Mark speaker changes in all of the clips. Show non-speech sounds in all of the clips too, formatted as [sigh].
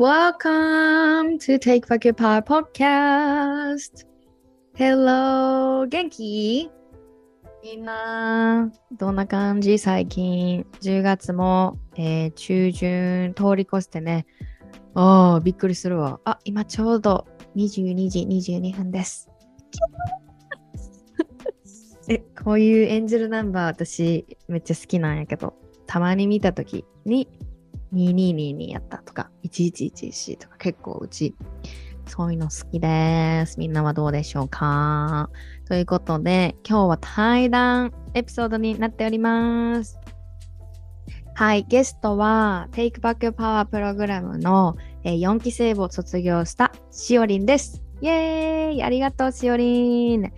Speaker 1: Welcome to Take Back Your Power podcast. Hello! 元気みんな、どんな感じ？最近、10月も、えー中旬通り越してね。ああ、びっくりするわ。あ、今ちょうど22時22分です。[laughs] え、こういうエンジェルナンバー私めっちゃ好きなんやけど、たまに見たときに2222やったとか、1111とか結構うちそういうの好きです。みんなはどうでしょうか？ということで、今日は対談エピソードになっております。はい、ゲストは Take Back Your Power プログラムの、えー4期生を卒業したしおりんです。イエーイありがとうしおりん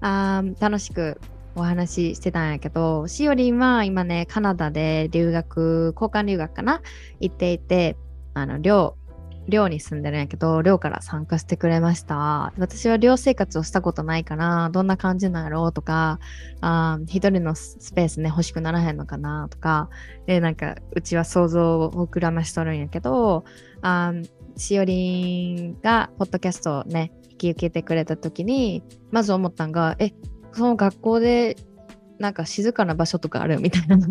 Speaker 1: あ楽しくお話ししてたんやけど、しおりんは今ね、カナダで留学、交換留学かな？行っていて、あの、寮、寮に住んでるんやけど、寮から参加してくれました。私は寮生活をしたことないから、どんな感じなんやろう？とか、あ一人のスペースね、欲しくならへんのかな？とか、で、なんか、うちは想像を膨らましとるんやけど、あしおりんが、ポッドキャストをね、引き受けてくれた時に、まず思ったんが、え、その学校で、なんか静かな場所とかあるみたいな。[laughs]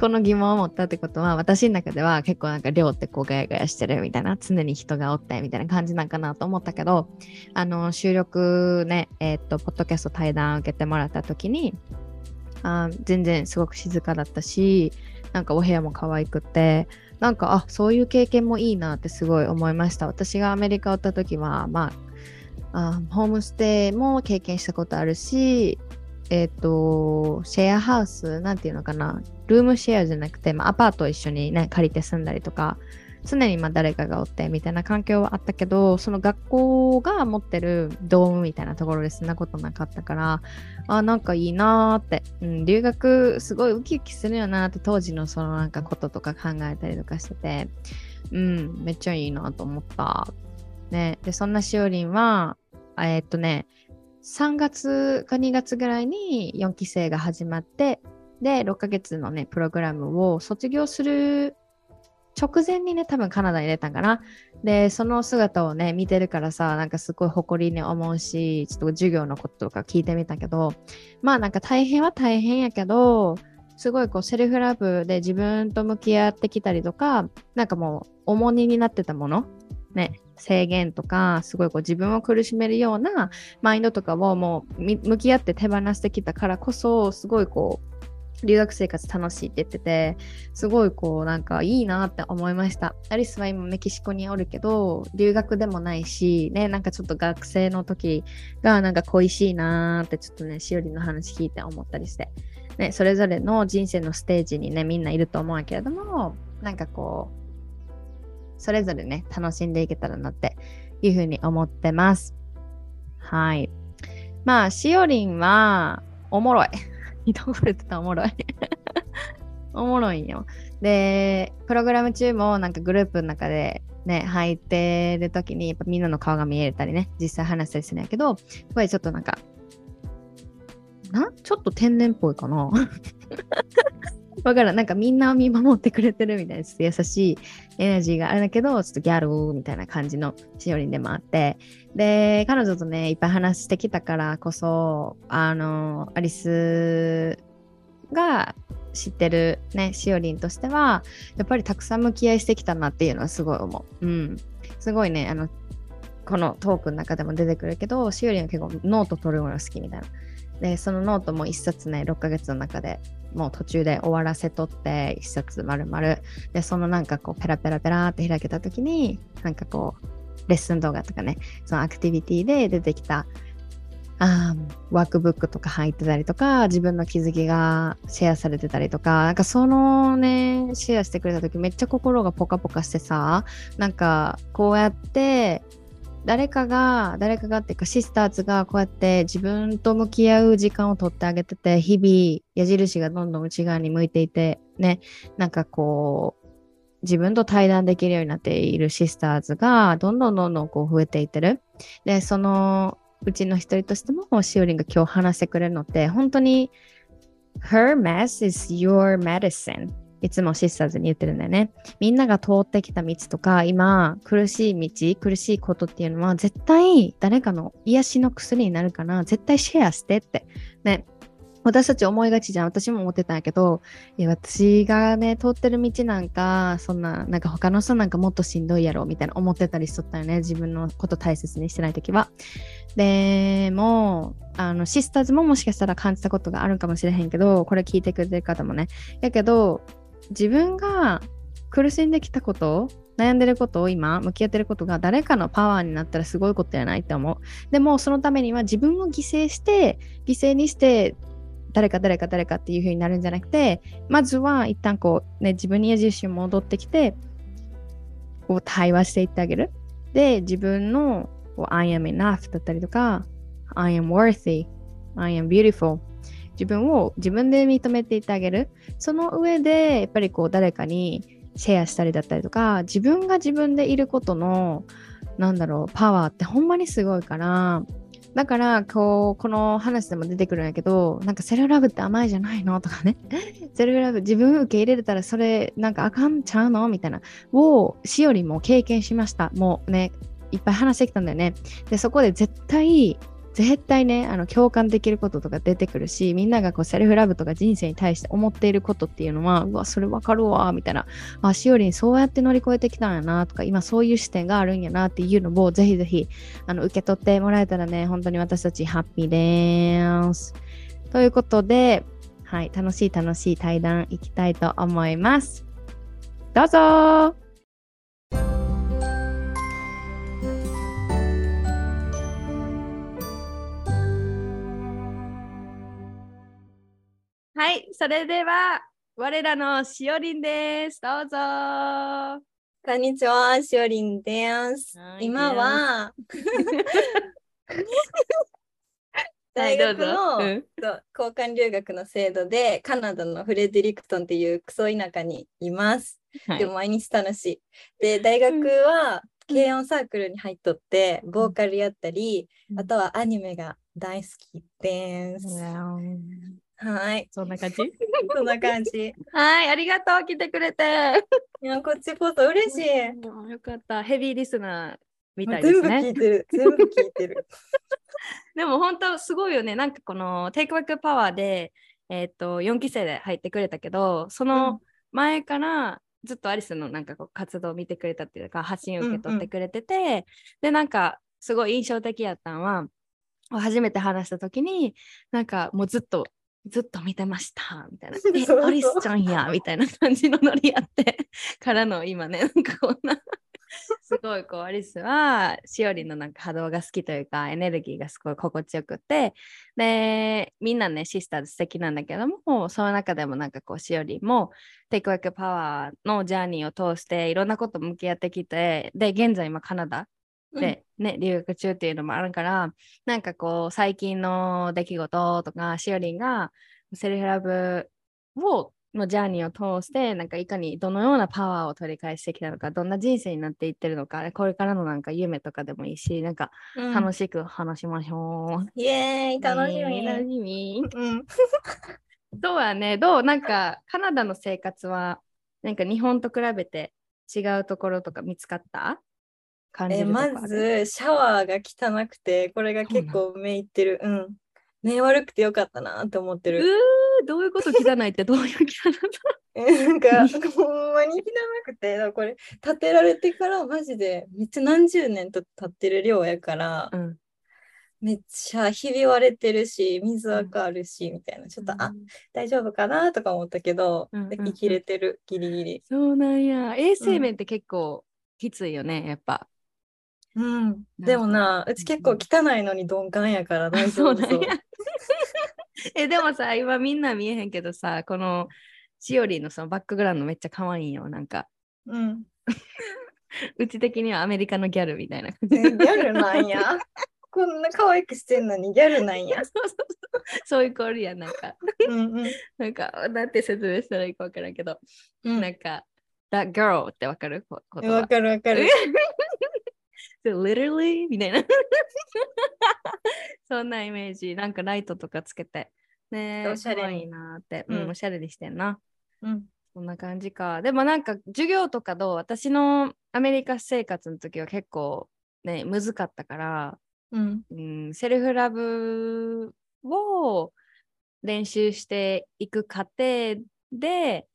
Speaker 1: この疑問を持ったってことは私の中では結構なんか寮ってこうガヤガヤしてるみたいな常に人がおってみたいな感じなんかなと思ったけどあの収録ねえーっとポッドキャスト対談受けてもらった時にあ全然すごく静かだったしなんかお部屋も可愛くてなんかあそういう経験もいいなってすごい思いました。私がアメリカを行った時はまああホームステイも経験したことあるしえっ、と、シェアハウス、なんていうのかな、ルームシェアじゃなくて、まあ、アパートを一緒にね、借りて住んだりとか、常にま誰かがおってみたいな環境はあったけど、その学校が持ってるドームみたいなところでそんなことなかったから、あ、なんかいいなーって、うん、留学すごいウキウキするよなって当時のそのなんかこととか考えたりとかしてて、うん、めっちゃいいなと思った。ね、で、そんなしおりんは、えーっとね、3月か2月ぐらいに4期生が始まって、で、6ヶ月のね、プログラムを卒業する直前にね、多分カナダに出たんかな。で、その姿をね、見てるからさ、なんかすごい誇りに思うし、ちょっと授業のこととか聞いてみたけど、まあなんか大変は大変やけど、すごいこうセルフラブで自分と向き合ってきたりとか、なんかもう重荷になってたもの、ね、制限とか、すごいこう自分を苦しめるようなマインドとかをもう向き合って手放してきたからこそ、すごいこう、留学生活楽しいって言ってて、すごいこうなんかいいなって思いました。アリスは今メキシコにおるけど、留学でもないし、ね、なんかちょっと学生の時がなんか恋しいなーってちょっとね、しおりの話聞いて思ったりして、ね、それぞれの人生のステージにね、みんないると思うけれども、なんかこう、それぞれね、楽しんでいけたらなっていうふうに思ってます。はい。まあ、しおりんは、おもろい。一言で言ってたおもろい。[laughs] おもろいよ。で、プログラム中もなんかグループの中でね、入ってる時にやっぱみんなの顔が見えたりね、実際話したりするんやけど、これちょっとなんか、なちょっと天然っぽいかな？わからん。なんかみんなを見守ってくれてるみたいな、ちょっと優しいエナジーがあるんだけど、ちょっとギャルみたいな感じのしおりんでもあって、で、彼女とね、いっぱい話してきたからこそ、あの、アリスが知ってるね、しおりんとしては、やっぱりたくさん向き合いしてきたなっていうのはすごい思う。うん。すごいね、あの、このトークの中でも出てくるけど、しおりんは結構ノート取るのが好きみたいな。で、そのノートも一冊ね、6ヶ月の中でもう途中で終わらせとって、一冊丸々。で、そのなんかこう、ペラペラペラって開けたときに、なんかこう、レッスン動画とかね、そのアクティビティで出てきた、あーワークブックとか入ってたりとか、自分の気づきがシェアされてたりとか、なんかそのね、シェアしてくれたときめっちゃ心がポカポカしてさ、なんかこうやって、誰かが誰かがっていうかシスターズがこうやって自分と向き合う時間を取ってあげてて日々矢印がどんどん内側に向いていてねなんかこう自分と対談できるようになっているシスターズがどんどんどんどんこう増えていってる。でそのうちの一人としてもしおりんが今日話してくれるのって本当に Her mess is your medicine. いつもシスターズに言ってるんだよね。みんなが通ってきた道とか、今、苦しい道、苦しいことっていうのは、絶対誰かの癒しの薬になるから、絶対シェアしてって。ね。私たち思いがちじゃん。私も思ってたんやけど、い私がね、通ってる道なんか、そんな、なんか他の人なんかもっとしんどいやろ、みたいな思ってたりしとったよね。自分のこと大切にしてないときは。でも、あの、シスターズももしかしたら感じたことがあるかもしれへんけど、これ聞いてくれてる方もね。やけど、自分が苦しんできたこと悩んでることを今向き合ってることが誰かのパワーになったらすごいことやないって思う。でもそのためには自分を犠牲して犠牲にして誰か誰か誰かっていう風になるんじゃなくてまずは一旦こうね自分に矢印戻ってきてこう対話していってあげる。で自分の I am enough だったりとか I am worthy I am beautiful 自分を自分で認めていってあげる。その上でやっぱりこう誰かにシェアしたりだったりとか自分が自分でいることのなんだろうパワーってほんまにすごいからだからこうこの話でも出てくるんやけどなんかセルフラブって甘いじゃないのとかね。[laughs] セルフラブ自分受け入れれたらそれなんかあかんちゃうの？みたいなをしおりも経験しました。もうねいっぱい話してきたんだよね。でそこで絶対絶対ねあの共感できることとか出てくるしみんながこうセルフラブとか人生に対して思っていることっていうのはうわそれわかるわみたいなあしおりんそうやって乗り越えてきたんやなとか今そういう視点があるんやなっていうのをぜひぜひあの受け取ってもらえたらね本当に私たちハッピーです。ということで、はい、楽しい楽しい対談いきたいと思います。どうぞはい、それでは我らのしおりんです。どうぞ。
Speaker 2: こんにちは、しおりんです。今は [laughs] 大学の、はいうん、交換留学の制度でカナダのフレデリクトンっていうクソ田舎にいます。はい、でも毎日楽しい。で大学は軽音サークルに入っとってボーカルやったり、うん、あとはアニメが大好きです。はい。
Speaker 1: そんな感じ？[laughs]
Speaker 2: そんな感じ。
Speaker 1: はい、ありがとう、来てくれて。
Speaker 2: いや、こっちこそ嬉しい。
Speaker 1: よかった。ヘビーリスナーみたいです
Speaker 2: ね。全部聞いてる。全部聞いてる。[laughs]
Speaker 1: でも本当すごいよね。なんかこのテイクバックパワーで、えっ、ー、と、4期生で入ってくれたけど、その前からずっとアリスのなんかこう活動を見てくれたっていうか、発信を受け取ってくれてて、うんうん、で、なんかすごい印象的やったのは、初めて話した時になんかもうずっとずっと見てましたみたいな。[laughs] え、アリスちゃんや [laughs] みたいな感じのノリやって。からの今ね、なんかこんな。[laughs] すごいこうアリスはしおりのなんか波動が好きというかエネルギーがすごい心地よくて。でみんなねシスターズ素敵なんだけどもその中でもなんかこうしおりもテイクワークパワーのジャーニーを通していろんなこと向き合ってきてで現在今カナダで、ね、留学中っていうのもあるから、なんかこう、最近の出来事とか、しおりんがセルフラブをのジャーニーを通して、なんかいかにどのようなパワーを取り返してきたのか、どんな人生になっていってるのか、これからのなんか夢とかでもいいし、なんか楽しく話しましょう。うん、
Speaker 2: イエーイ、楽しみ。
Speaker 1: 楽しみ。うん。[laughs] どうはね、どうなんかカナダの生活は、なんか日本と比べて違うところとか見つかった？
Speaker 2: 感じるまずシャワーが汚くてこれが結構目いってる。うん。目悪くてよかったなって思ってる。
Speaker 1: うどういうこと汚いって？[laughs] どういう汚さ？
Speaker 2: なんかほんまに汚くてこれ建てられてからマジでめっちゃ何十年と経ってる量やから、うん、めっちゃひび割れてるし水垢あるし、みたいな。ちょっと、うん、あ大丈夫かなとか思ったけど、うんうんうん、生きれてるギリギリ。
Speaker 1: そうなんや。衛生面って結構きついよね、やっぱ
Speaker 2: うん、でもな、うち結構汚いのに鈍感やから大丈夫そう。[laughs]
Speaker 1: えでもさ、今みんな見えへんけどさ、このしおりのそのバックグラウンドめっちゃ可愛いよ、なんか。
Speaker 2: うん。[laughs]
Speaker 1: うち的にはアメリカのギャルみたいな。ギ
Speaker 2: ャルなんや。こんな可愛くしてんのにギャルなんや。[laughs]
Speaker 1: そういうコリアなんか。
Speaker 2: うんうん、
Speaker 1: なんか、なんて説明したらいいか分からんけど、うん、なんか、that girl ってわかる？わ
Speaker 2: かるわかる。
Speaker 1: So, literally みたいな。[laughs] そんなイメージ。なんかライトとかつけて。ね
Speaker 2: おしゃれ
Speaker 1: いいなって、うん、おしゃれにしてんな。
Speaker 2: うん。
Speaker 1: そんな感じか。でもなんか授業とかどう？私のアメリカ生活の時は結構ね、難かったから、
Speaker 2: うん、う
Speaker 1: ん、セルフラブを練習していく過程で、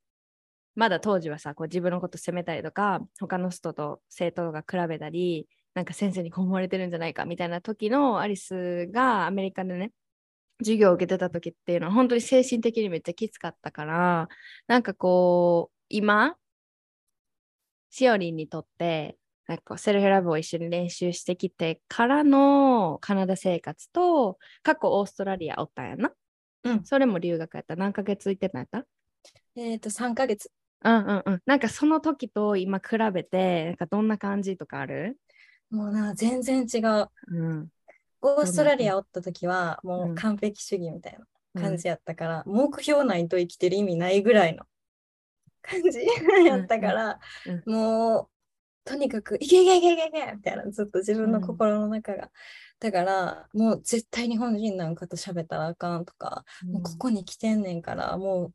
Speaker 1: まだ当時はさ、こう自分のこと責めたりとか、他の人と生徒が比べたり、なんか先生にこう思われてるんじゃないかみたいな時のアリスがアメリカでね、授業を受けてた時っていうのは本当に精神的にめっちゃきつかったからなんかこう今しおりんにとってなんかセルフラブを一緒に練習してきてからのカナダ生活と過去オーストラリアおったんやな。
Speaker 2: うん。
Speaker 1: それも留学やった。何ヶ月行ってたんやった？
Speaker 2: えっ、ー、と、3ヶ月。
Speaker 1: うんうんうん。なんかその時と今比べて、なんかどんな感じとかある？
Speaker 2: もうな、全然違う。
Speaker 1: うん。
Speaker 2: オーストラリアおった時はもう完璧主義みたいな感じやったから、うん、目標ないと生きてる意味ないぐらいの感じ [laughs] やったから、うん、もうとにかくいけいけいけいけいけみたいなずっと自分の心の中が、だからもう絶対日本人なんかと喋ったらあかんとか、もうここに来てんねんからもう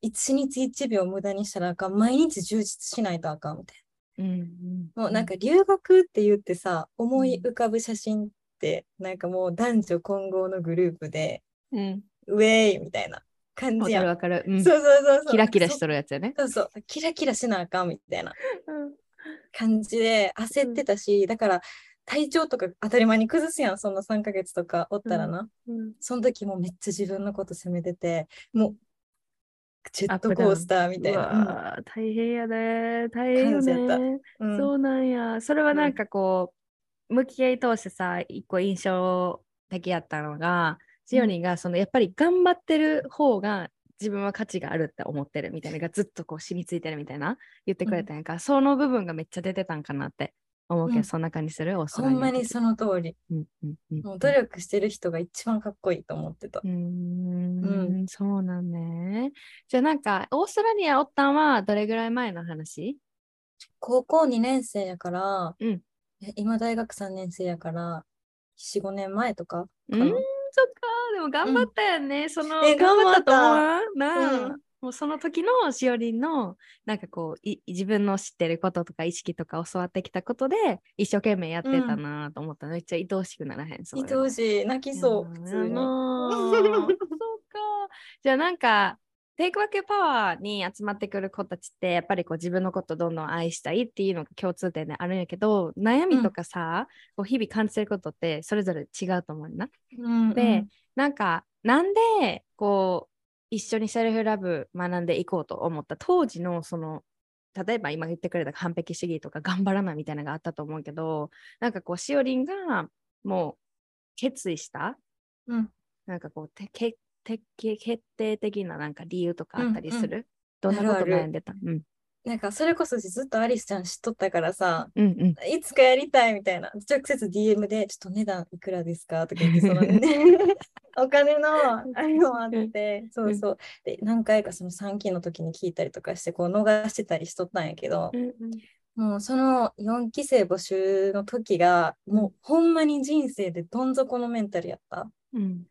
Speaker 2: 一日一秒無駄にしたらあかん毎日充実しないとあかんみたい
Speaker 1: な。うんうん、
Speaker 2: もうなんか留学って言ってさ思い浮かぶ写真ってなんかもう男女混合のグループで、
Speaker 1: うん、
Speaker 2: ウェイみたいな感じや
Speaker 1: わかるわかる、
Speaker 2: うん、そうそうそうそう。
Speaker 1: キラキラしとるやつやね。
Speaker 2: そうそう。キラキラしなあかんみたいな感じで焦ってたし、だから体調とか当たり前に崩すやんそんな3ヶ月とかおったらな、
Speaker 1: うん。うん、
Speaker 2: その時もめっちゃ自分のこと責めててもうジェットコースターみたいな。
Speaker 1: 大変やで、大変よね、うん、そうなん。や。それはなんかこ向き合い通してさ一個印象的やったのがシオニーがそのやっぱり頑張ってる方が自分は価値があるって思ってるみたいなのがずっとこう染みついてるみたいな言ってくれたんやんか、うん、その部分がめっちゃ出てたんかなって思うけど、うん、そんな感じする？
Speaker 2: ほんまにその通り、
Speaker 1: うんうんうん、
Speaker 2: もう努力してる人が一番かっこいいと思ってた。
Speaker 1: うんうん。そうなんね。じゃあなんかオーストラリアおったんはどれぐらい前の話？
Speaker 2: 高校2年生やから、
Speaker 1: うん、
Speaker 2: 今大学3年生やから45年前とか
Speaker 1: うんそっか。でも頑張ったよね、うん、その
Speaker 2: え頑張った。と思
Speaker 1: うな、うん、もうその時のしおりんのなんかこう自分の知ってることとか意識とか教わってきたことで一生懸命やってたなと思ったの、うん、めっちゃ愛おしくならへん
Speaker 2: 愛おしい。泣きそう普通に。
Speaker 1: そうか。じゃあなんかテイクバックパワーに集まってくる子たちってやっぱりこう自分のことどんどん愛したいっていうのが共通点であるんやけど悩みとかさ、うん、こう日々感じてることってそれぞれ違うと思うな。
Speaker 2: うんうん、
Speaker 1: でなんかなんでこう一緒にセルフラブ学んでいこうと思った当時のその例えば今言ってくれた完璧主義とか頑張らないみたいなのがあったと思うけどなんかこうしおりんがもう決意した、
Speaker 2: うん、
Speaker 1: なんかこうてけ決定的ななんか理由とかあったりする、うんうん、どんなこと悩んでた？うん、
Speaker 2: なんかそれこそずっとアリスちゃん知っとったからさ、
Speaker 1: うんうん、
Speaker 2: いつかやりたいみたいな。直接 DM でちょっと値段いくらですか？とか言ってその、ね、お金のあれもあってそうそう。で何回かその3期の時に聞いたりとかしてこう逃してたりしとったんやけど、
Speaker 1: うんうん。
Speaker 2: もうその4期生募集の時がもうほんまに人生でどん底のメンタルやった。
Speaker 1: うん、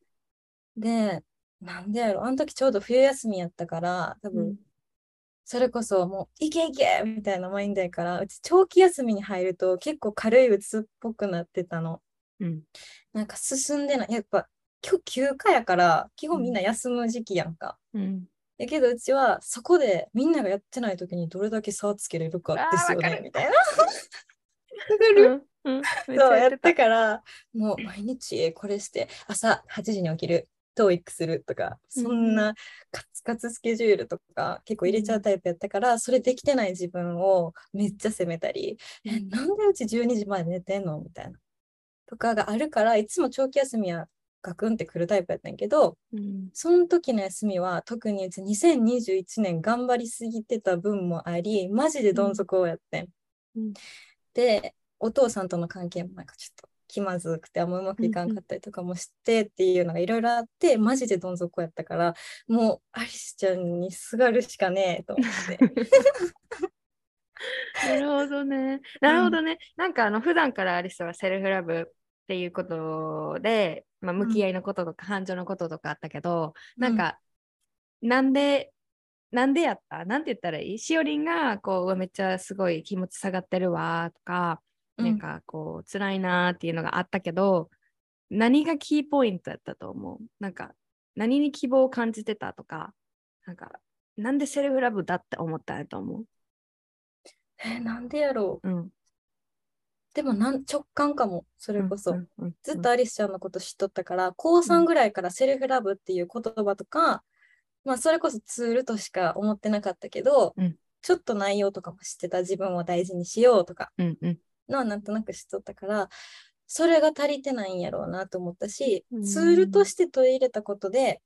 Speaker 2: でなんでやろ？あの時ちょうど冬休みやったから多分、それこそもういけいけみたいなマインドやからうち長期休みに入ると結構軽いうつっぽくなってたの、
Speaker 1: うん、
Speaker 2: なんか進んでない。やっぱ今日休暇やから基本みんな休む時期やんか、
Speaker 1: うん、
Speaker 2: やけどうちはそこでみんながやってない時にどれだけ差をつけれるかですよねみたいな。うん、そうやったからもう毎日これして朝8時に起きるトーイックするとか、そんなカツカツスケジュールとか結構入れちゃうタイプやったから、それできてない自分をめっちゃ責めたり、え、なんでうち12時まで寝てんのみたいな。とかがあるから、いつも長期休みはガクンってくるタイプやったんやけど、
Speaker 1: うん、
Speaker 2: その時の休みは特にうち2021年頑張りすぎてた分もあり、マジでどん底をやってん。
Speaker 1: うん
Speaker 2: でお父さんとの関係もなんかちょっと気まずくてあんまうまくいかんかったりとかもしてっていうのがいろいろあって、マジでどん底やったからもうアリスちゃんにすがるしかねえと思って。[laughs]
Speaker 1: なるほどね。なるほどね。なんかあの普段からアリスはセルフラブっていうことで、まあ、向き合いのこととか感情のこととかあったけど、なんかなんでなんでやった？なんて言ったらいい？しおりんがこううわめっちゃすごい気持ち下がってるわとか、
Speaker 2: うん
Speaker 1: なんかこう辛いなーっていうのがあったけど何がキーポイントやったと思う？なんか何に希望を感じてたとか？なんかなんでセルフラブだって思ったんやと思う？
Speaker 2: えなんでやろう？
Speaker 1: うん。
Speaker 2: でもなん直感かもそれこそ、
Speaker 1: うんうんうん
Speaker 2: ずっとアリスちゃんのこと知っとったから高3ぐらいからセルフラブっていう言葉とか、まあそれこそツールとしか思ってなかったけど、
Speaker 1: うん。
Speaker 2: ちょっと内容とかも知ってた。自分を大事にしようとか。
Speaker 1: うんうん
Speaker 2: のはなんとなく知っとったからそれが足りてないんやろうなと思ったし、
Speaker 1: うん。
Speaker 2: ツールとして取り入れたことで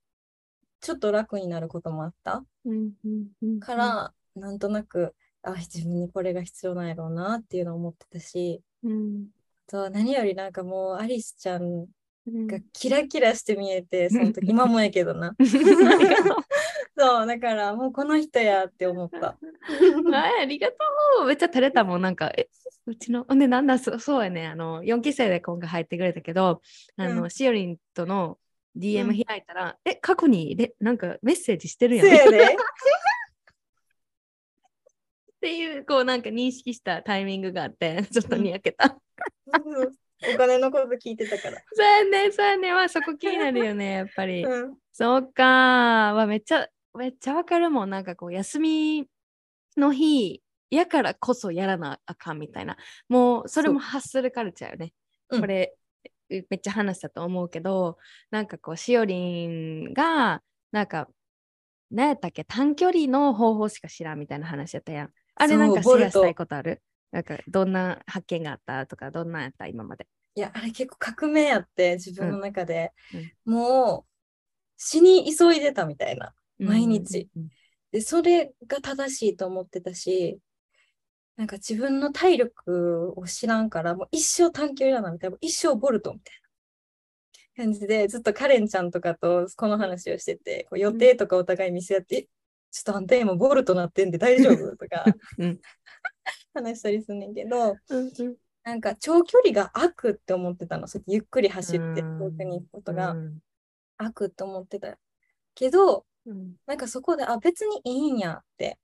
Speaker 2: ちょっと楽になることもあった。
Speaker 1: うんうんうん
Speaker 2: から、なんとなくあ自分にこれが必要なんやろうなっていうのを思ってたし
Speaker 1: うん。
Speaker 2: あと何よりなんかもうアリスちゃんがキラキラして見えて、その時、[laughs] 今もやけどな。[laughs] [laughs] そう、だからもうこの人やって思った。[laughs]
Speaker 1: はい、ありがとう。めっちゃ照れたもん。なんか、え、うちの、ね、なんだ、そそうやね。あの、4期生で今回入ってくれたけど、あの、
Speaker 2: うん
Speaker 1: しおりんとの
Speaker 2: う
Speaker 1: DM
Speaker 2: ん
Speaker 1: 開いたら、え、過去にで、なんかメッセージしてるやん。
Speaker 2: せや
Speaker 1: っ
Speaker 2: で。
Speaker 1: ていう、こう、なんか認識したタイミングがあって、ちょっとにやけた。
Speaker 2: うんお金のこと聞いてたから。
Speaker 1: そうやね、そうやね。まあ、そこ気になるよね、やっぱり。
Speaker 2: うん。
Speaker 1: そうか。わめっちゃ、めっちゃわかるもん。なんかこう、休みの日、やからこそやらなあかんみたいな。もう、それも発するカルチャーよね。
Speaker 2: うん
Speaker 1: これ、めっちゃ話したと思うけど、なんかこう、しおりんが、なんか、何やったっけ、短距離の方法しか知らんみたいな話やったやん。あれなんかシェアしたいことある？なんか、どんな発見があったとか、どんなんやった今まで。
Speaker 2: いや、あれ結構革命やって、自分の中で。
Speaker 1: うん
Speaker 2: もう、死に急いでたみたいな。毎日
Speaker 1: うん。
Speaker 2: で、それが正しいと思ってたし、なんか自分の体力を知らんから、もう一生短距離だなみたいな、一生ボルトみたいな感じで、ずっとカレンちゃんとかとこの話をしてて、こう予定とかお互い見せ合って、えちょっとあんた今ボルトなってんで大丈夫とか
Speaker 1: うん
Speaker 2: 話したりすんねんけど、
Speaker 1: うんうん
Speaker 2: なんか長距離が悪って思ってたの。そゆっくり走って
Speaker 1: うん
Speaker 2: 遠くに行くことが
Speaker 1: うん
Speaker 2: 悪って思ってたけど、
Speaker 1: うん
Speaker 2: なんかそこで、あ、別にいいんやって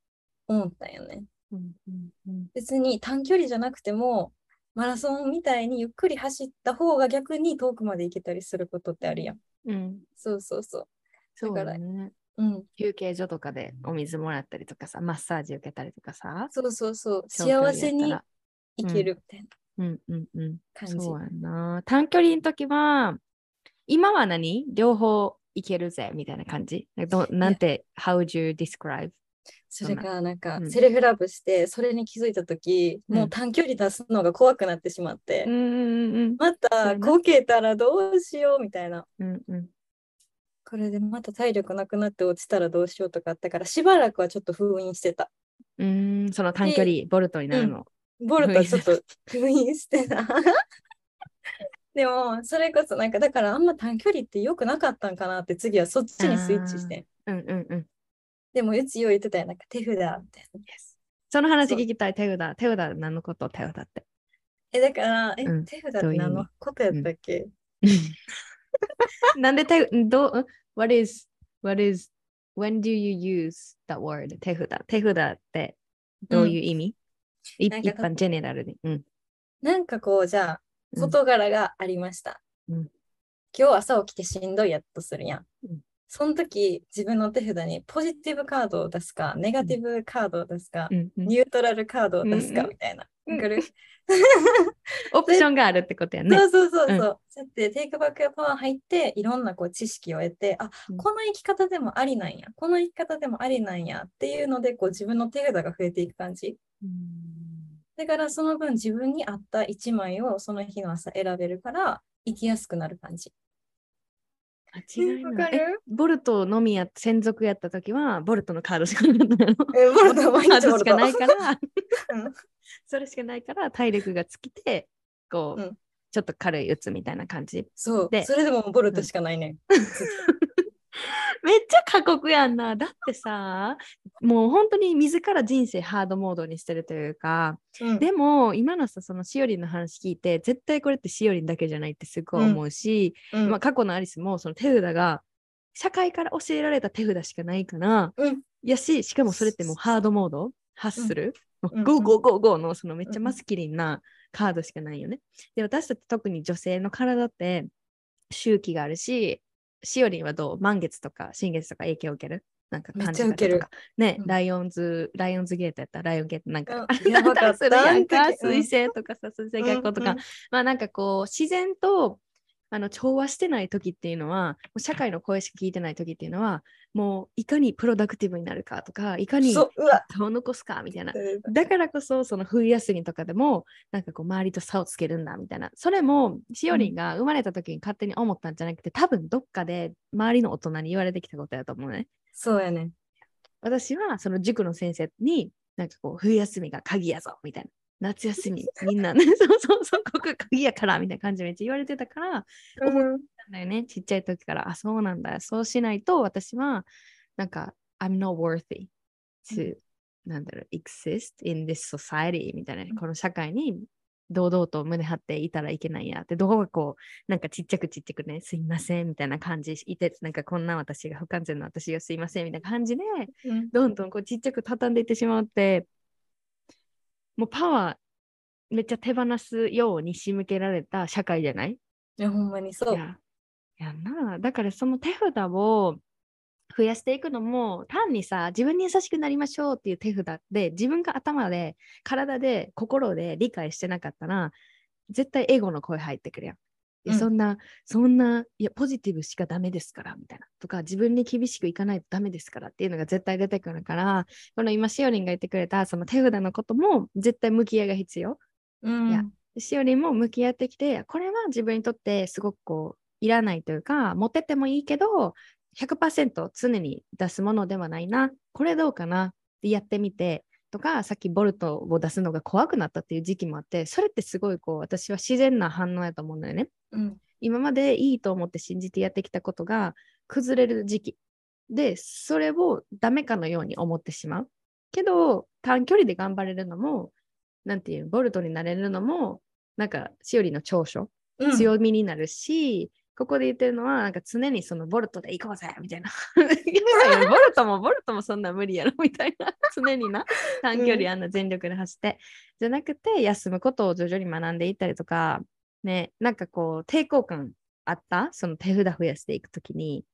Speaker 2: 思ったんよね。
Speaker 1: うんうんうん
Speaker 2: 別に短距離じゃなくても、マラソンみたいにゆっくり走った方が逆に遠くまで行けたりすることってあるやん。
Speaker 1: うん
Speaker 2: そうそうそう。だから
Speaker 1: だね。
Speaker 2: うん。
Speaker 1: 休憩所とかでお水もらったりとかさ、マッサージ受けたりとかさ。
Speaker 2: そうそうそう。幸せに行けるみたいな
Speaker 1: うんうんうん。そうやな。短距離の時は、今は何？両方いけるぜみたいな感じ？どなんて、How would you describe?
Speaker 2: それがなんか
Speaker 1: うん。
Speaker 2: セルフラブして、それに気づいたとき、
Speaker 1: うん。
Speaker 2: もう短距離出すのが怖くなってしまって、
Speaker 1: うんうんうん
Speaker 2: またこけたらどうしようみたいな。
Speaker 1: うんうん。
Speaker 2: これでまた体力なくなって落ちたらどうしようとかあったから、しばらくはちょっと封印してた。
Speaker 1: うんうんその短距離、ボルトになるの。
Speaker 2: ボルトはちょっと封印してた。でも、それこそなんか、だからあんま短距離って良くなかったんかなって、次はそっちにスイッチして。
Speaker 1: うんうんうん。
Speaker 2: でも、うちよう言ってたよ、なんか手札みたいな。
Speaker 1: その話聞きたい、手札。手札何のこと手札って。
Speaker 2: え、だから、え、
Speaker 1: うん
Speaker 2: 手札って何の？ことやったっけ、[laughs]
Speaker 1: なんで手、どう、what is, what is, when do you use that word? 手札？手札ってどういう意味、い
Speaker 2: なんか
Speaker 1: 一般、ジェネラルに。うん。
Speaker 2: なんかこう、じゃあ、
Speaker 1: うん
Speaker 2: 事柄がありました。
Speaker 1: うん。
Speaker 2: 今日朝起きてしんどいやっとするやん。
Speaker 1: うん。
Speaker 2: その時、自分の手札にポジティブカードを出すか、ネガティブカードを出すか、
Speaker 1: うん。うん。
Speaker 2: ニュートラルカードを出すか
Speaker 1: うん。
Speaker 2: みたいな。[laughs]
Speaker 1: オプションがあるってことやね。
Speaker 2: そうそうそうそう。
Speaker 1: うん。
Speaker 2: そうやってテイクバックパワー入っていろんなこう知識を得てあ、
Speaker 1: うん。
Speaker 2: この生き方でもありなんや。この生き方でもありなんやっていうのでこう自分の手札が増えていく感じ。
Speaker 1: うん
Speaker 2: だからその分自分に合った1枚をその日の朝選べるから生きやすくなる感じ。
Speaker 1: 間違い
Speaker 2: わ
Speaker 1: ない。え
Speaker 2: かる？
Speaker 1: ボルトのみや専属やった時は、ボルトのカードしかなかったの？[laughs]
Speaker 2: えボルト毎
Speaker 1: カードしか
Speaker 2: 日ボルト。
Speaker 1: ないから、[laughs]
Speaker 2: うん。
Speaker 1: それしかないから体力が尽きてこう、うん、ちょっと軽い打つみたいな感じ
Speaker 2: そう。で。それでもボルトしかないね、うん、[laughs] [laughs]
Speaker 1: めっちゃ過酷やんな。だってさもう本当に自ら人生ハードモードにしてるというか、うん、でも今のさそのしおりんの話聞いて絶対これってしおりんだけじゃないってすごい思うし、まあ、過去のアリスもその手札が社会から教えられた手札しかないから、うん、やししかもそれってもうハードモード発する、うん、 go go go go のそのめっちゃ masculine なカードしかないよね。で私たち特に女性の体って周期があるししおりんはどう？満月とか新月とか影響を受ける？なんか感じ方とか。ね、うん、ライオンズ、ライオンズゲートやったらライオンゲートなんか、うん、やばかった水星とかさ、水星逆行とか、うんうん、まあなんかこう、自然とあの調和してない時っていうのは社会の声しか聞いてない時っていうのはもういかにプロダクティブになるかとかいかに差を残すかみたいな。だからこそその冬休みとかでもなんかこう周りと差をつけるんだみたいな。それもしおりんが生まれた時に勝手に思ったんじゃなくて、多分どっかで周りの大人に言われてきたことやと思うね。
Speaker 2: そうやね。
Speaker 1: 私はその塾の先生になんかこう冬休みが鍵やぞみたいな夏休み、みんな。ね、[laughs] そうそうそう、ここ鍵やから、みたいな感じでめっちゃ言われてたから、思ったんだよね、ちっちゃい時から。あ、そうなんだ。そうしないと、私は、なんか、I'm not worthy to、なんだろう、exist in this society みたいな、この社会に堂々と胸張っていたらいけないや。って、どこがこう、なんかちっちゃくちっちゃくね、すいませんみたいな感じいて、なんかこんな私が不完全な私がすいませんみたいな感じで、うん、どんどんこうちっちゃく畳んでいってしまって、もうパワーめっちゃ手放すように仕向けられた社会じゃない？い
Speaker 2: や、ほんまにそう。い
Speaker 1: ややな。だからその手札を増やしていくのも単にさ自分に優しくなりましょうっていう手札で自分が頭で体で心で理解してなかったら絶対エゴの声入ってくるやん。うん、そんな、そんな、いや、ポジティブしかダメですから、みたいな。とか、自分に厳しくいかないとダメですからっていうのが絶対出てくるから、この今、しおりんが言ってくれた、その手札のことも絶対向き合いが必要。うん、いや、しおりんも向き合ってきて、これは自分にとってすごくこう、いらないというか、持ってってもいいけど、100%常に出すものではないな。これどうかなってやってみて、とかさっきボルトを出すのが怖くなったっていう時期もあってそれってすごいこう私は自然な反応やと思うんだよね、うん、今までいいと思って信じてやってきたことが崩れる時期。でそれをダメかのように思ってしまう。けど短距離で頑張れるのもなんていうボルトになれるのもなんかしおりの長所、うん、強みになるしここで言ってるのは、なんか常にそのボルトで行こうぜみたいな。ボルトもボルトもそんな無理やろみたいな。[laughs] 常にな、短距離あんな全力で走って。じゃなくて、休むことを徐々に学んでいったりとか、ね、なんかこう、抵抗感あった？その手札増やしていくときに。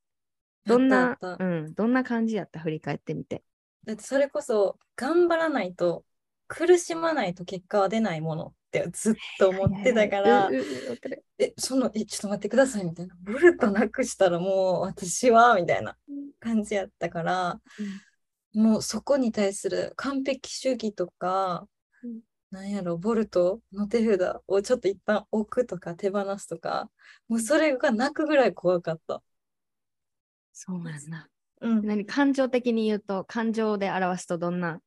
Speaker 1: どんな、うん、どんな感じやった？振り返ってみて。
Speaker 2: だってそれこそ、頑張らないと、苦しまないと結果は出ないものってずっと思ってたから、え、その、え、ちょっと待ってくださいみたいな。ボルトなくしたらもう私はみたいな感じやったから、うん、もうそこに対する完璧主義とか、うん、なんやろ、ボルトの手札をちょっと一旦置くとか手放すとか、もうそれが泣くぐらい怖かった。
Speaker 1: そうなんだ。うん、何感情的に言うと、感情で表すとどんな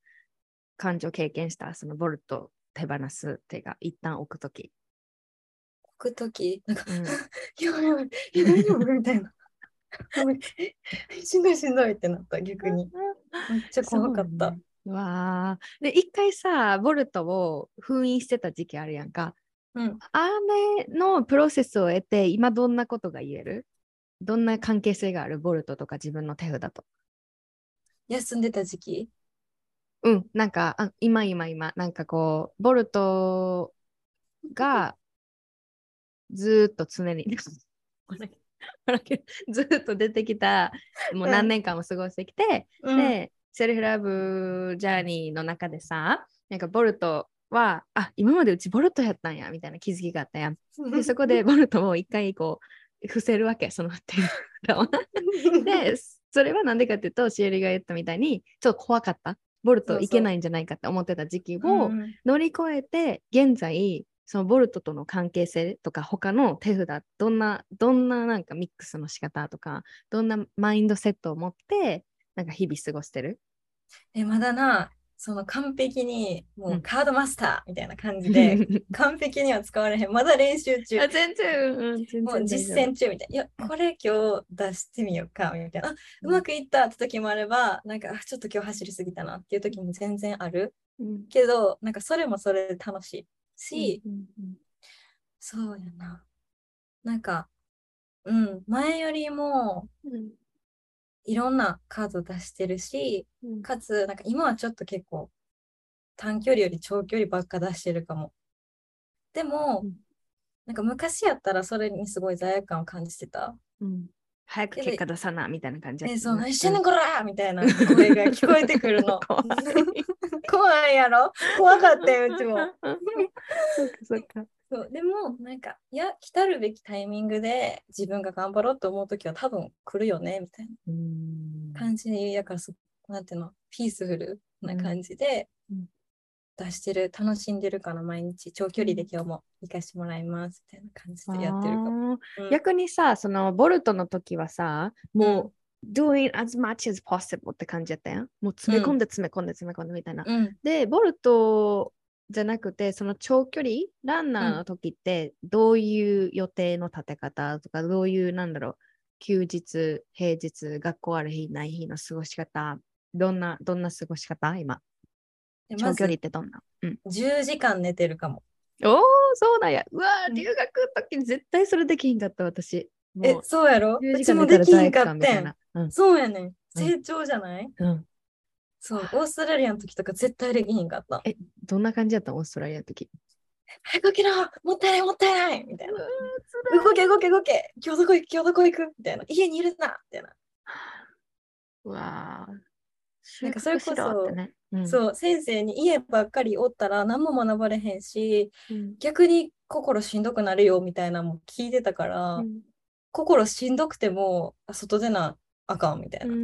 Speaker 1: 感情経験した？そのボルト手放す手が一旦置くとき。
Speaker 2: 置くときなんか、うん、や [laughs] ばいやばい、やばいみたいな。しんどいしんどいってなった逆に。[laughs] めっちゃ怖かった。ね、
Speaker 1: わあ。で一回さボルトを封印してた時期あるやんか。うん、あれのプロセスを得て今どんなことが言える？どんな関係性がある？ボルトとか自分の手札と。
Speaker 2: 休んでた時期？
Speaker 1: うん、なんか、あ今今今、なんかこう、ボルトがずっと常に [laughs] ずっと出てきた、もう何年間も過ごしてきて、うん、で、セルフラブジャーニーの中でさ、なんかボルトは、あ、今までうちボルトやったんや、みたいな気づきがあったやん。で、そこで [laughs] ボルトを一回こう、伏せるわけ、その手を。[laughs] で、それはなんでかっていうと、シエリが言ったみたいに、ちょっと怖かった。ボルトいけないんじゃないかって思ってた時期を乗り越えて、現在そのボルトとの関係性とか他の手札どんなどんななんかミックスの仕方とかどんなマインドセットを持ってなんか日々過ごしてる？
Speaker 2: えまだなその完璧にもうカードマスターみたいな感じで、[laughs] 完璧には使われへん。まだ練習中。
Speaker 1: あ全然、うん、全然
Speaker 2: もう実践中みたいな。いや、これ今日出してみようかみたいな。あうまくいったって時もあれば、なんかあちょっと今日走りすぎたなっていう時も全然ある。
Speaker 1: うん
Speaker 2: けど、なんかそれもそれで楽しいし、
Speaker 1: うん
Speaker 2: そうやな。なんか、うん、前よりも
Speaker 1: うん
Speaker 2: いろんなカード出してるし、
Speaker 1: うん
Speaker 2: かつ、なんか今はちょっと結構短距離より長距離ばっか出してるかも。でも、
Speaker 1: うん
Speaker 2: なんか昔やったらそれにすごい罪悪感を感じてた。
Speaker 1: うん早く結果出さなみたいな感じ
Speaker 2: え、そう、
Speaker 1: な
Speaker 2: 何してんねんこらみたいな [laughs] 声が聞こえてくるの。
Speaker 1: 怖い [laughs]
Speaker 2: 怖いやろ？怖かったよ、うちも。[laughs]
Speaker 1: そっかそっか。
Speaker 2: そうでも、なんか、いや、来たるべきタイミングで自分が頑張ろうと思うときは多分来るよね、みたいな
Speaker 1: うん
Speaker 2: 感じで、やからそ、なんていうの、ピースフルな感じで
Speaker 1: うん
Speaker 2: 出してる、楽しんでるかな、毎日。長距離で今日も行かしてもらいます、みたいな感じでやってるかも。うん
Speaker 1: 逆にさ、そのボルトの時はさ、もう、doing as much as possible って感じやったやん。もう詰め込んで詰め込んで詰め込んでみたいな。
Speaker 2: うん。
Speaker 1: で、ボルトじゃなくて、その長距離ランナーの時って、どういう予定の立て方とか、どういう、なんだろう、休日、平日、学校ある日、ない日の過ごし方、どんな、どんな過ごし方今？長距離ってどんな？うん。
Speaker 2: 10時間寝てるかも。
Speaker 1: おー、そうなんや。うわ留学の時に絶対それできひんかった、私。
Speaker 2: えそうやろ
Speaker 1: ？10
Speaker 2: う
Speaker 1: 時
Speaker 2: ちもできひんかっ
Speaker 1: たいな。。うん。
Speaker 2: そうやねん。成長じゃない、
Speaker 1: うん。
Speaker 2: そう、オーストラリアの時とか絶対できひんかった。
Speaker 1: え、どんな感じやった？オーストラリアの時。
Speaker 2: 早く起きろもったいないもったいないみたいな。動け動け動け今日どこ行く？今日どこ行く？みたいな。家にいるなみたいな。
Speaker 1: うわー。
Speaker 2: なんかそれこそ
Speaker 1: ね。うん、
Speaker 2: そう、先生に家ばっかりおったら何も学ばれへんし、
Speaker 1: うん。
Speaker 2: 逆に心しんどくなるよみたいなのも聞いてたから、
Speaker 1: うん
Speaker 2: 心しんどくてもあ外でなあかんみたいな。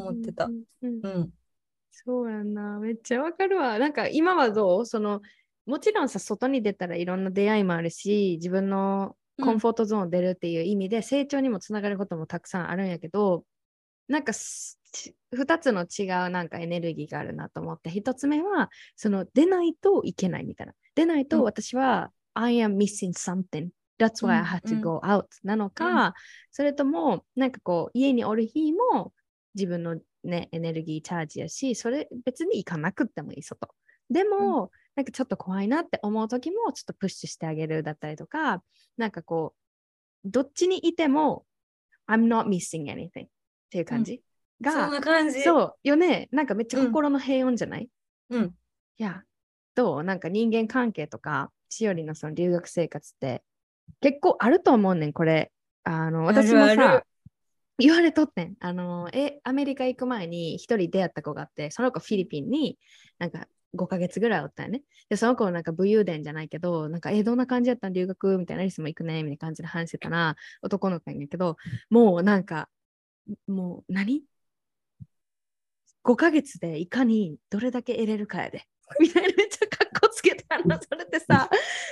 Speaker 1: 思
Speaker 2: 思ってた
Speaker 1: うん。そうやんな。めっちゃわかるわ。なんか今はどう？その、もちろんさ、外に出たらいろんな出会いもあるし、自分のコンフォートゾーン出るっていう意味で成長にもつながることもたくさんあるんやけど、なんかすち二つの違うなんかエネルギーがあるなと思って、一つ目は、その出ないといけないみたいな。出ないと
Speaker 2: うん
Speaker 1: 私は、I am missing something. That's why I had
Speaker 2: うん
Speaker 1: to go out なのか、それとも、なんかこう、家におる日も自分のね、エネルギーチャージやし、それ別に行かなくってもいい外。でも、なんかちょっと怖いなって思う時もちょっとプッシュしてあげるだったりとか、なんかこう、どっちにいても、I'm not missing anything っていう感じ、
Speaker 2: そん
Speaker 1: が、
Speaker 2: な感じ。
Speaker 1: そうよね、なんかめっちゃ心の平穏じゃない、
Speaker 2: うん。
Speaker 1: いや、どう？なんか人間関係とか、しおりのその留学生活って結構あると思うねん、これ。あの、私もさ、
Speaker 2: あるある
Speaker 1: 言われとってん。あの、え、アメリカ行く前に一人出会った子があって、その子フィリピンになんか5ヶ月ぐらいおったよね。で、その子なんか武勇伝じゃないけど、なんか、え、どんな感じやったん？留学みたいな、リスも行くねみたいな感じで話してたら、男の子やねんけど、もうなんか、もう何 ?5 ヶ月でいかにどれだけ得れるかやで。みたいなめっちゃかっこつけたの、それってさ。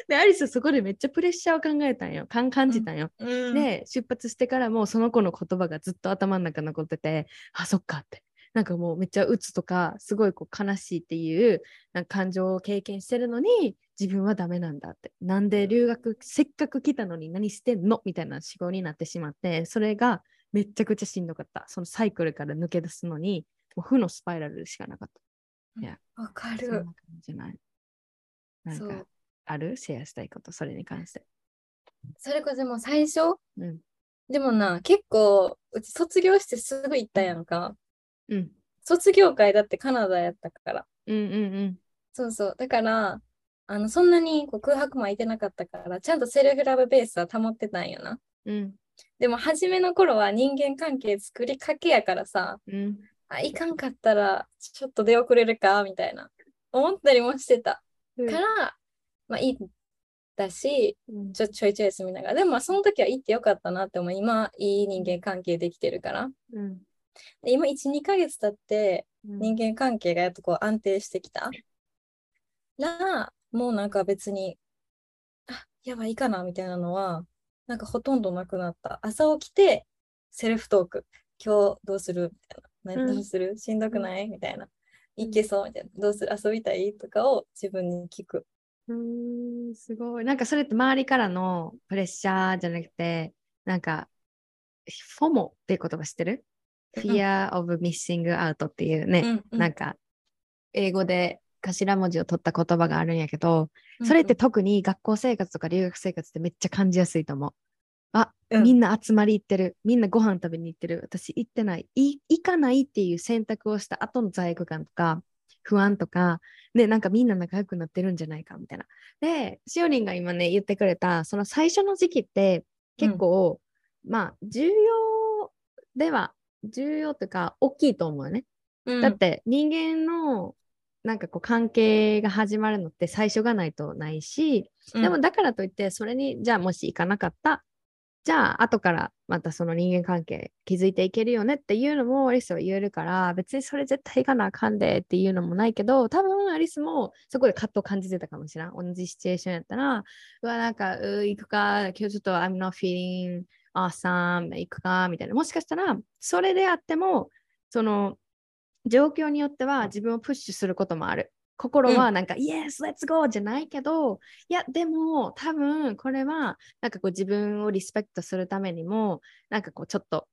Speaker 1: で、アリスそこでめっちゃプレッシャーを考えたんよ。感じたんよ。
Speaker 2: うん、
Speaker 1: で、出発してからもその子の言葉がずっと頭の中に残ってて、あ、そっかって。なんかもうめっちゃ鬱とか、すごいこう悲しいっていうなんか感情を経験してるのに、自分はダメなんだって。なんで留学、せっかく来たのに何してんのみたいな思考になってしまって、それがめちゃくちゃしんどかった。そのサイクルから抜け出すのに、もう負のスパイラルしかなかった。
Speaker 2: わか
Speaker 1: そんな
Speaker 2: る。
Speaker 1: 感じじゃない？なんかある？シェアしたいこと、それに関して。
Speaker 2: それこそでも最初、
Speaker 1: うん。
Speaker 2: でもな、結構、うち卒業してすぐ行ったやんか。
Speaker 1: うん。
Speaker 2: 卒業会だってカナダやったから。
Speaker 1: うんうんうん。
Speaker 2: そうそう。だから、あの、そんなにこう空白も空いてなかったから、ちゃんとセルフラブベースは保ってたんよな。
Speaker 1: うん。
Speaker 2: でも、初めの頃は人間関係作りかけやからさ、
Speaker 1: うん。
Speaker 2: あ、いかんかったら、ちょっと出遅れるか、みたいな、思ったりもしてた
Speaker 1: うん
Speaker 2: から、まあ、いいだし、
Speaker 1: うん
Speaker 2: ちょちょいちょい休みながら、でもまあその時は行ってよかったなって思う。今、いい人間関係できてるから。
Speaker 1: うん
Speaker 2: で今、1、2ヶ月経って、
Speaker 1: うん
Speaker 2: 人間関係がやっとこう安定してきたら、もうなんか別に、あ、やばいいかなみたいなのは、なんかほとんどなくなった。朝起きて、セルフトーク。今日どうするみたいな。
Speaker 1: うん
Speaker 2: 何する？しんどくない？みたいな。いけそうみたいな、どうする？遊びたい？とかを自分に聞く。
Speaker 1: うんすごい。なんかそれって周りからのプレッシャーじゃなくて、なんか、フォモっていう言葉知ってる、
Speaker 2: うん
Speaker 1: ?Fear of Missing Out っていうね、
Speaker 2: うんうん
Speaker 1: なんか、英語で頭文字を取った言葉があるんやけど、それって特に学校生活とか留学生活ってめっちゃ感じやすいと思う。あ、
Speaker 2: うん
Speaker 1: みんな集まり行ってる。みんなご飯食べに行ってる。私行ってない。い行かないっていう選択をした後の罪悪感とか、不安とか、ね、なんかみんな仲良くなってるんじゃないかみたいな。で、しおりんが今ね、言ってくれた、その最初の時期って結構、まあ、重要では、重要というか、大きいと思うよね。
Speaker 2: うん
Speaker 1: だって人間のなんかこう関係が始まるのって最初がないとないし、
Speaker 2: うん
Speaker 1: でもだからといってそれにじゃあもし行かなかったじゃあ後からまたその人間関係築いていけるよねっていうのもアリスは言えるから別にそれ絶対行かなあかんでっていうのもないけど多分アリスもそこで葛藤感じてたかもしれん同じシチュエーションやったらうわなんかう行くか今日ちょっと I'm not feeling awesome 行くかみたいなもしかしたらそれであってもその状況によっては自分をプッシュすることもある。心はなんか、Yes, let's go! じゃないけど、いや、でも多分これはなんかこう自分をリスペクトするためにも、なんかこうちょっと、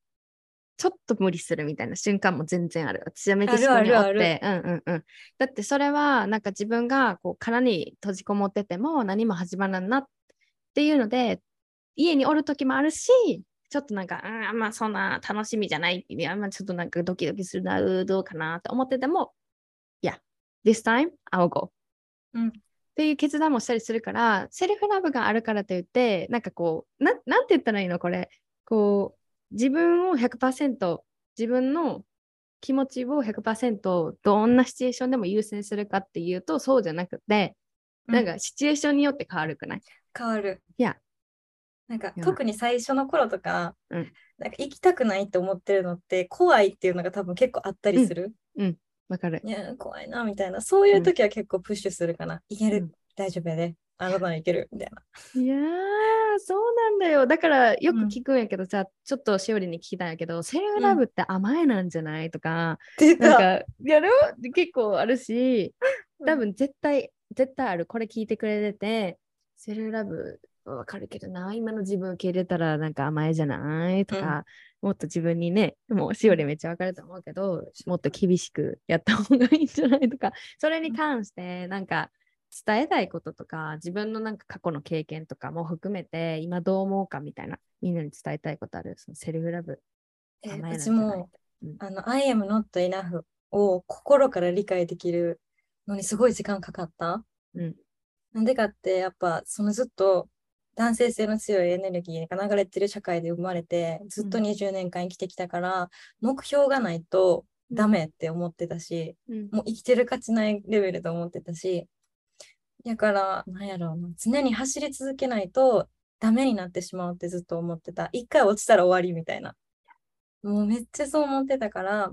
Speaker 1: ちょっと無理するみたいな瞬間も全然ある。私はメキシコにおって、うんうんうん。だってそれはなんか自分がこう殻に閉じこもってても何も始まらんなっていうので、家におる時もあるし、ちょっとなんか、うん、あんまそんな楽しみじゃない。いや、あんまちょっとなんかドキドキするな、うーどうかなって思ってても、this time I'll go.
Speaker 2: うん
Speaker 1: っていう決断もしたりするから、セルフラブがあるからといって、なんかこう、ななんて言ったらいいのこれ？こう、自分を100%、自分の気持ちを100%どんなシチュエーションでも優先するかっていうと、そうじゃなくて、なんかシチュエーションによって変わるくない？
Speaker 2: 変わる。
Speaker 1: いや。
Speaker 2: なんか特に最初の頃とか、
Speaker 1: うん
Speaker 2: なんか行きたくないって思ってるのって怖いっていうのが多分結構あったりする。
Speaker 1: わかる。
Speaker 2: いや、怖いなみたいな。そういう時は結構プッシュするかな。いける、
Speaker 1: うん
Speaker 2: 大丈夫やで。あなたはいけるみたいな。
Speaker 1: いやー、そうなんだよ。だからよく
Speaker 2: うん
Speaker 1: 聞くんやけどさ、ちょっとしおりに聞きたいんやけど、セルフラブって甘えなんじゃないとか、
Speaker 2: 出
Speaker 1: なん
Speaker 2: た。
Speaker 1: か、やろ？結構あるし、[laughs] 多分絶対、絶対ある。これ聞いてくれてて、セルフラブわかるけどな、今の自分受け入れたらなんか甘えじゃない？とか、もっと自分にね、もうしおりめっちゃわかると思うけど、もっと厳しくやった方がいいんじゃないとか、[laughs] それに関してなんか伝えたいこととか、自分のなんか過去の経験とかも含めて、今どう思うかみたいな、みんなに伝えたいことある？そのセルフラブ。
Speaker 2: え
Speaker 1: 甘えなん
Speaker 2: うち
Speaker 1: じゃない
Speaker 2: も、
Speaker 1: うん
Speaker 2: あの、I am not enough を心から理解できるのにすごい時間かかった。
Speaker 1: うん
Speaker 2: なんでかって、やっぱ、そのずっと男性性の強いエネルギーが流れてる社会で生まれて、ずっと
Speaker 1: うん
Speaker 2: 20年間生きてきたから、目標がないとダメって思ってたし、
Speaker 1: うん
Speaker 2: もう生きてる価値ないレベルと思ってたし、だから、なんやろうな、常に走り続けないとダメになってしまうってずっと思ってた。一回落ちたら終わりみたいな。もうめっちゃそう思ってたから、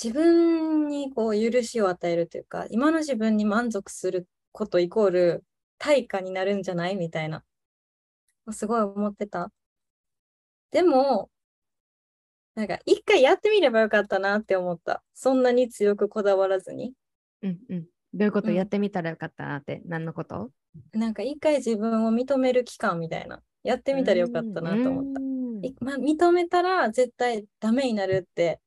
Speaker 2: 自分にこう許しを与えるというか、今の自分に満足することイコール対価になるんじゃない？みたいな。すごい思ってた。でも、なんか一回やってみればよかったなって思った。そんなに強くこだわらずに。
Speaker 1: うんうん。どういうこと、
Speaker 2: うん
Speaker 1: やってみたらよかったなって、何のこと？
Speaker 2: なんか一回自分を認める期間みたいな。やってみたらよかったなと思った。まあ、認めたら絶対ダメになるって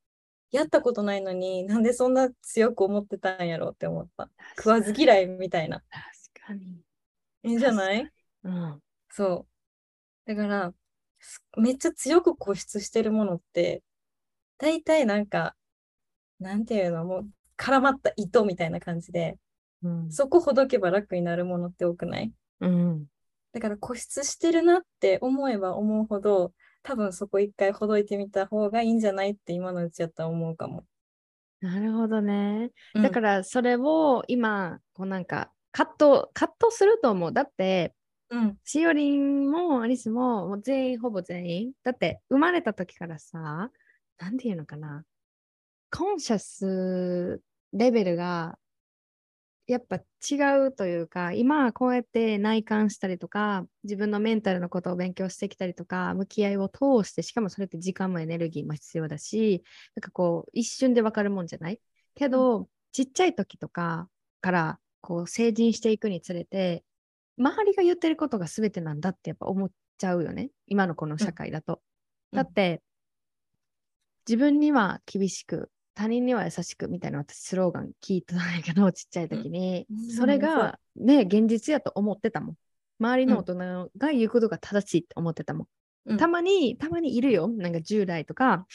Speaker 2: やったことないのになんでそんな強く思ってたんやろうって思った。食わず嫌いみたいな。
Speaker 1: 確かに。
Speaker 2: いいんじゃない？
Speaker 1: うん。
Speaker 2: そう。だから、すめっちゃ強く固執してるものって、大体なんか、なんていうの、もう絡まった糸みたいな感じで、
Speaker 1: うん。
Speaker 2: そこほどけば楽になるものって多くない？
Speaker 1: うん。
Speaker 2: だから固執してるなって思えば思うほど、多分そこ一回ほどいてみた方がいいんじゃないって今のうちやったら思うかも。
Speaker 1: なるほどね。
Speaker 2: うん
Speaker 1: だからそれを今、こうなんか葛藤、葛藤すると思う。だって、
Speaker 2: うん、
Speaker 1: しおりんもアリスももう全員、ほぼ全員。だって生まれた時からさ、なんていうのかな。コンシャスレベルがやっぱ違うというか、今はこうやって内観したりとか、自分のメンタルのことを勉強してきたりとか、向き合いを通して、しかもそれって時間もエネルギーも必要だし、なんかこう、一瞬でわかるもんじゃない？けど、ちっちゃい時とかからこう成人していくにつれて周りが言ってることが全てなんだってやっぱ思っちゃうよね。今のこの社会だと。
Speaker 2: うん。
Speaker 1: だって自分には厳しく他人には優しくみたいな私スローガン聞いてたんやけどちっちゃい時に、
Speaker 2: うん。
Speaker 1: それがね現実やと思ってたもん。周りの大人が言うことが正しいって思ってたもん、
Speaker 2: うん。
Speaker 1: たまにたまにいるよ。なんか10代とか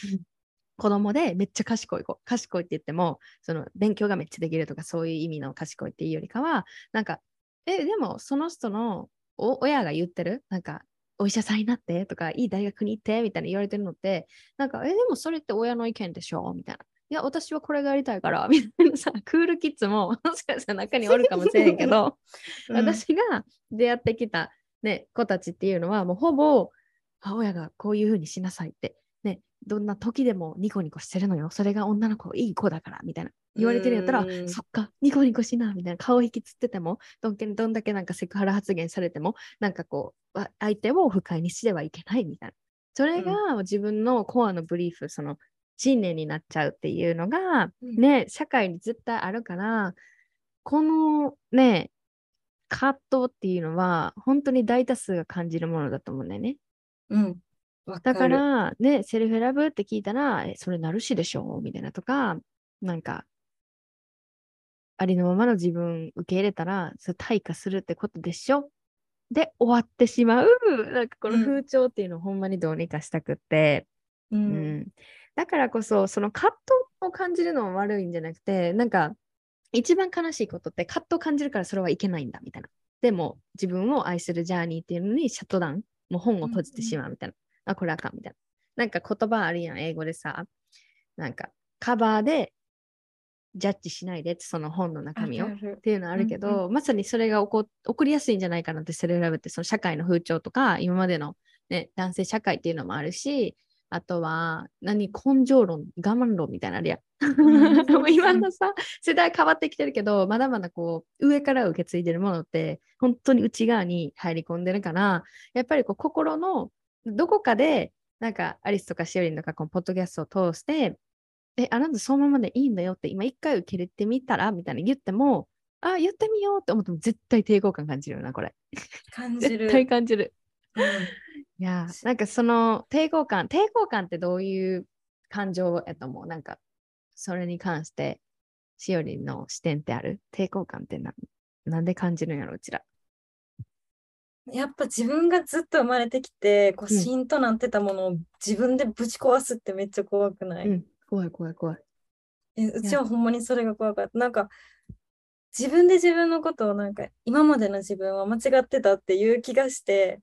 Speaker 1: 子供でめっちゃ賢い子賢いって言ってもその勉強がめっちゃできるとかそういう意味の賢いっていうよりかはなんかえでもその人のお親が言ってるなんかお医者さんになってとかいい大学に行ってみたいな言われてるのってなんかえでもそれって親の意見でしょ？みたいな。いや私はこれがやりたいからみたいな。さクールキッズももしかしたら中におるかもしれへんけど [laughs]
Speaker 2: うん。
Speaker 1: 私が出会ってきた、ね、子たちっていうのはもうほぼあ親がこういうふうにしなさいって、ね、どんな時でもニコニコしてるのよ。それが女の子いい子だからみたいな。言われてるんやったら
Speaker 2: うん
Speaker 1: そっかニコニコしなみたいな顔引きつっててもどんけどんだけなんかセクハラ発言されてもなんかこうあ相手を不快にしてはいけないみたいな。それが自分のコアのブリーフその信念になっちゃうっていうのが、
Speaker 2: うん。
Speaker 1: ね社会に絶対あるからこのね葛藤っていうのは本当に大多数が感じるものだと思うんだよね。
Speaker 2: うん。わ
Speaker 1: だか
Speaker 2: る、
Speaker 1: らねセルフラブって聞いたらえそれナルシでしょ？みたいなとかなんかありのままの自分受け入れたらそれ退化するってことでしょ？で終わってしまう。なんかこの
Speaker 2: うん。
Speaker 1: 風潮っていうのをほんまにどうにかしたくって、
Speaker 2: う。
Speaker 1: うん。ん、だからこそその葛藤を感じるのは悪いんじゃなくてなんか一番悲しいことって葛藤を感じるからそれはいけないんだみたいな。でも自分を愛するジャーニーっていうのにシャットダウンもう本を閉じてしまうみたいな、あこれあかんみたいな。なんか言葉あるやん英語でさ。なんかカバーでジャッジしないでってその本の中身を。っていうのあるけど、
Speaker 2: うん
Speaker 1: まさにそれが起こ起こりやすいんじゃないかなってセルフラブってその社会の風潮とか今までの、ね、男性社会っていうのもあるしあとは何根性論我慢論みたいなのあるやん。
Speaker 2: ん。[laughs]
Speaker 1: 今のさ世代変わってきてるけどまだまだこう上から受け継いでるものって本当に内側に入り込んでるからやっぱりこう心のどこかでなんかアリスとかシオリンとかこのポッドキャストを通してえ、あなたそのままでいいんだよって今一回受け入れてみたらみたいな言っても、あ、言ってみようって思っても絶対抵抗感感じるよな、これ。
Speaker 2: 感じる。
Speaker 1: 絶対感じる。
Speaker 2: うん
Speaker 1: いやー、なんかその抵抗感、抵抗感ってどういう感情やと思う？なんか、それに関して、しおりんの視点ってある？抵抗感ってななんで感じるんやろ、うちら。
Speaker 2: やっぱ自分がずっと生まれてきて、こう、
Speaker 1: うん
Speaker 2: シーンとなってたものを自分でぶち壊すってめっちゃ怖くない、
Speaker 1: うん、怖い怖い怖い。
Speaker 2: えうちはほんまにそれが怖かった。なんか、自分で自分のことをなんか、今までの自分は間違ってたっていう気がして、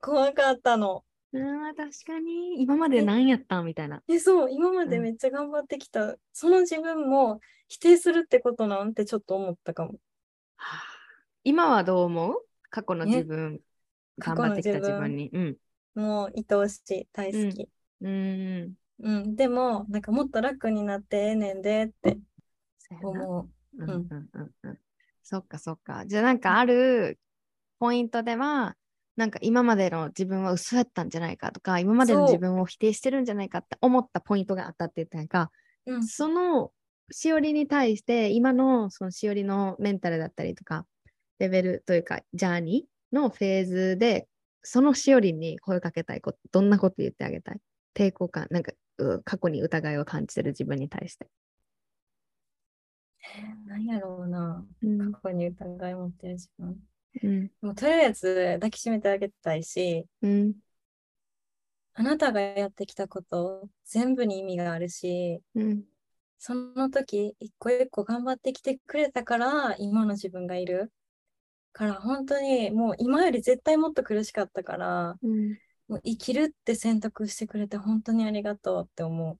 Speaker 2: 怖かったの。
Speaker 1: あー確かに、今まで何やったんみたいな。
Speaker 2: え、そう、今までめっちゃ頑張ってきた、その自分も否定するってことなんてちょっと思ったかも。
Speaker 1: はあ。今はどう思う？過去の
Speaker 2: ね
Speaker 1: 自分、
Speaker 2: 過去の
Speaker 1: 頑張ってきた
Speaker 2: 自分
Speaker 1: に。うん。
Speaker 2: もう愛おしい、大好き。
Speaker 1: うーん。
Speaker 2: うん、でも、なんかもっと楽になってええねんでって思
Speaker 1: うんうんうんうんそっかそっか。じゃあなんかあるポイントでは、なんか今までの自分は嘘やったんじゃないかとか、今までの自分を否定してるんじゃないかって思ったポイントがあったって言ったんか、
Speaker 2: う。うん、
Speaker 1: そのしおりに対して、今のそのしおりのメンタルだったりとか、レベルというか、ジャーニーのフェーズで、そのしおりに声かけたいこと、どんなこと言ってあげたい?抵抗感、なんか、う過去に疑いを感じてる自分に対して。
Speaker 2: 何やろうな。
Speaker 1: うん
Speaker 2: 過去に疑い持ってる自分。
Speaker 1: うん
Speaker 2: もうとりあえず抱きしめてあげたいし、
Speaker 1: うん
Speaker 2: あなたがやってきたこと全部に意味があるし、
Speaker 1: うん
Speaker 2: その時一個一個頑張ってきてくれたから今の自分がいる。から本当にもう今より絶対もっと苦しかったから、
Speaker 1: うん
Speaker 2: もう生きるって選択してくれて本当にありがとうって思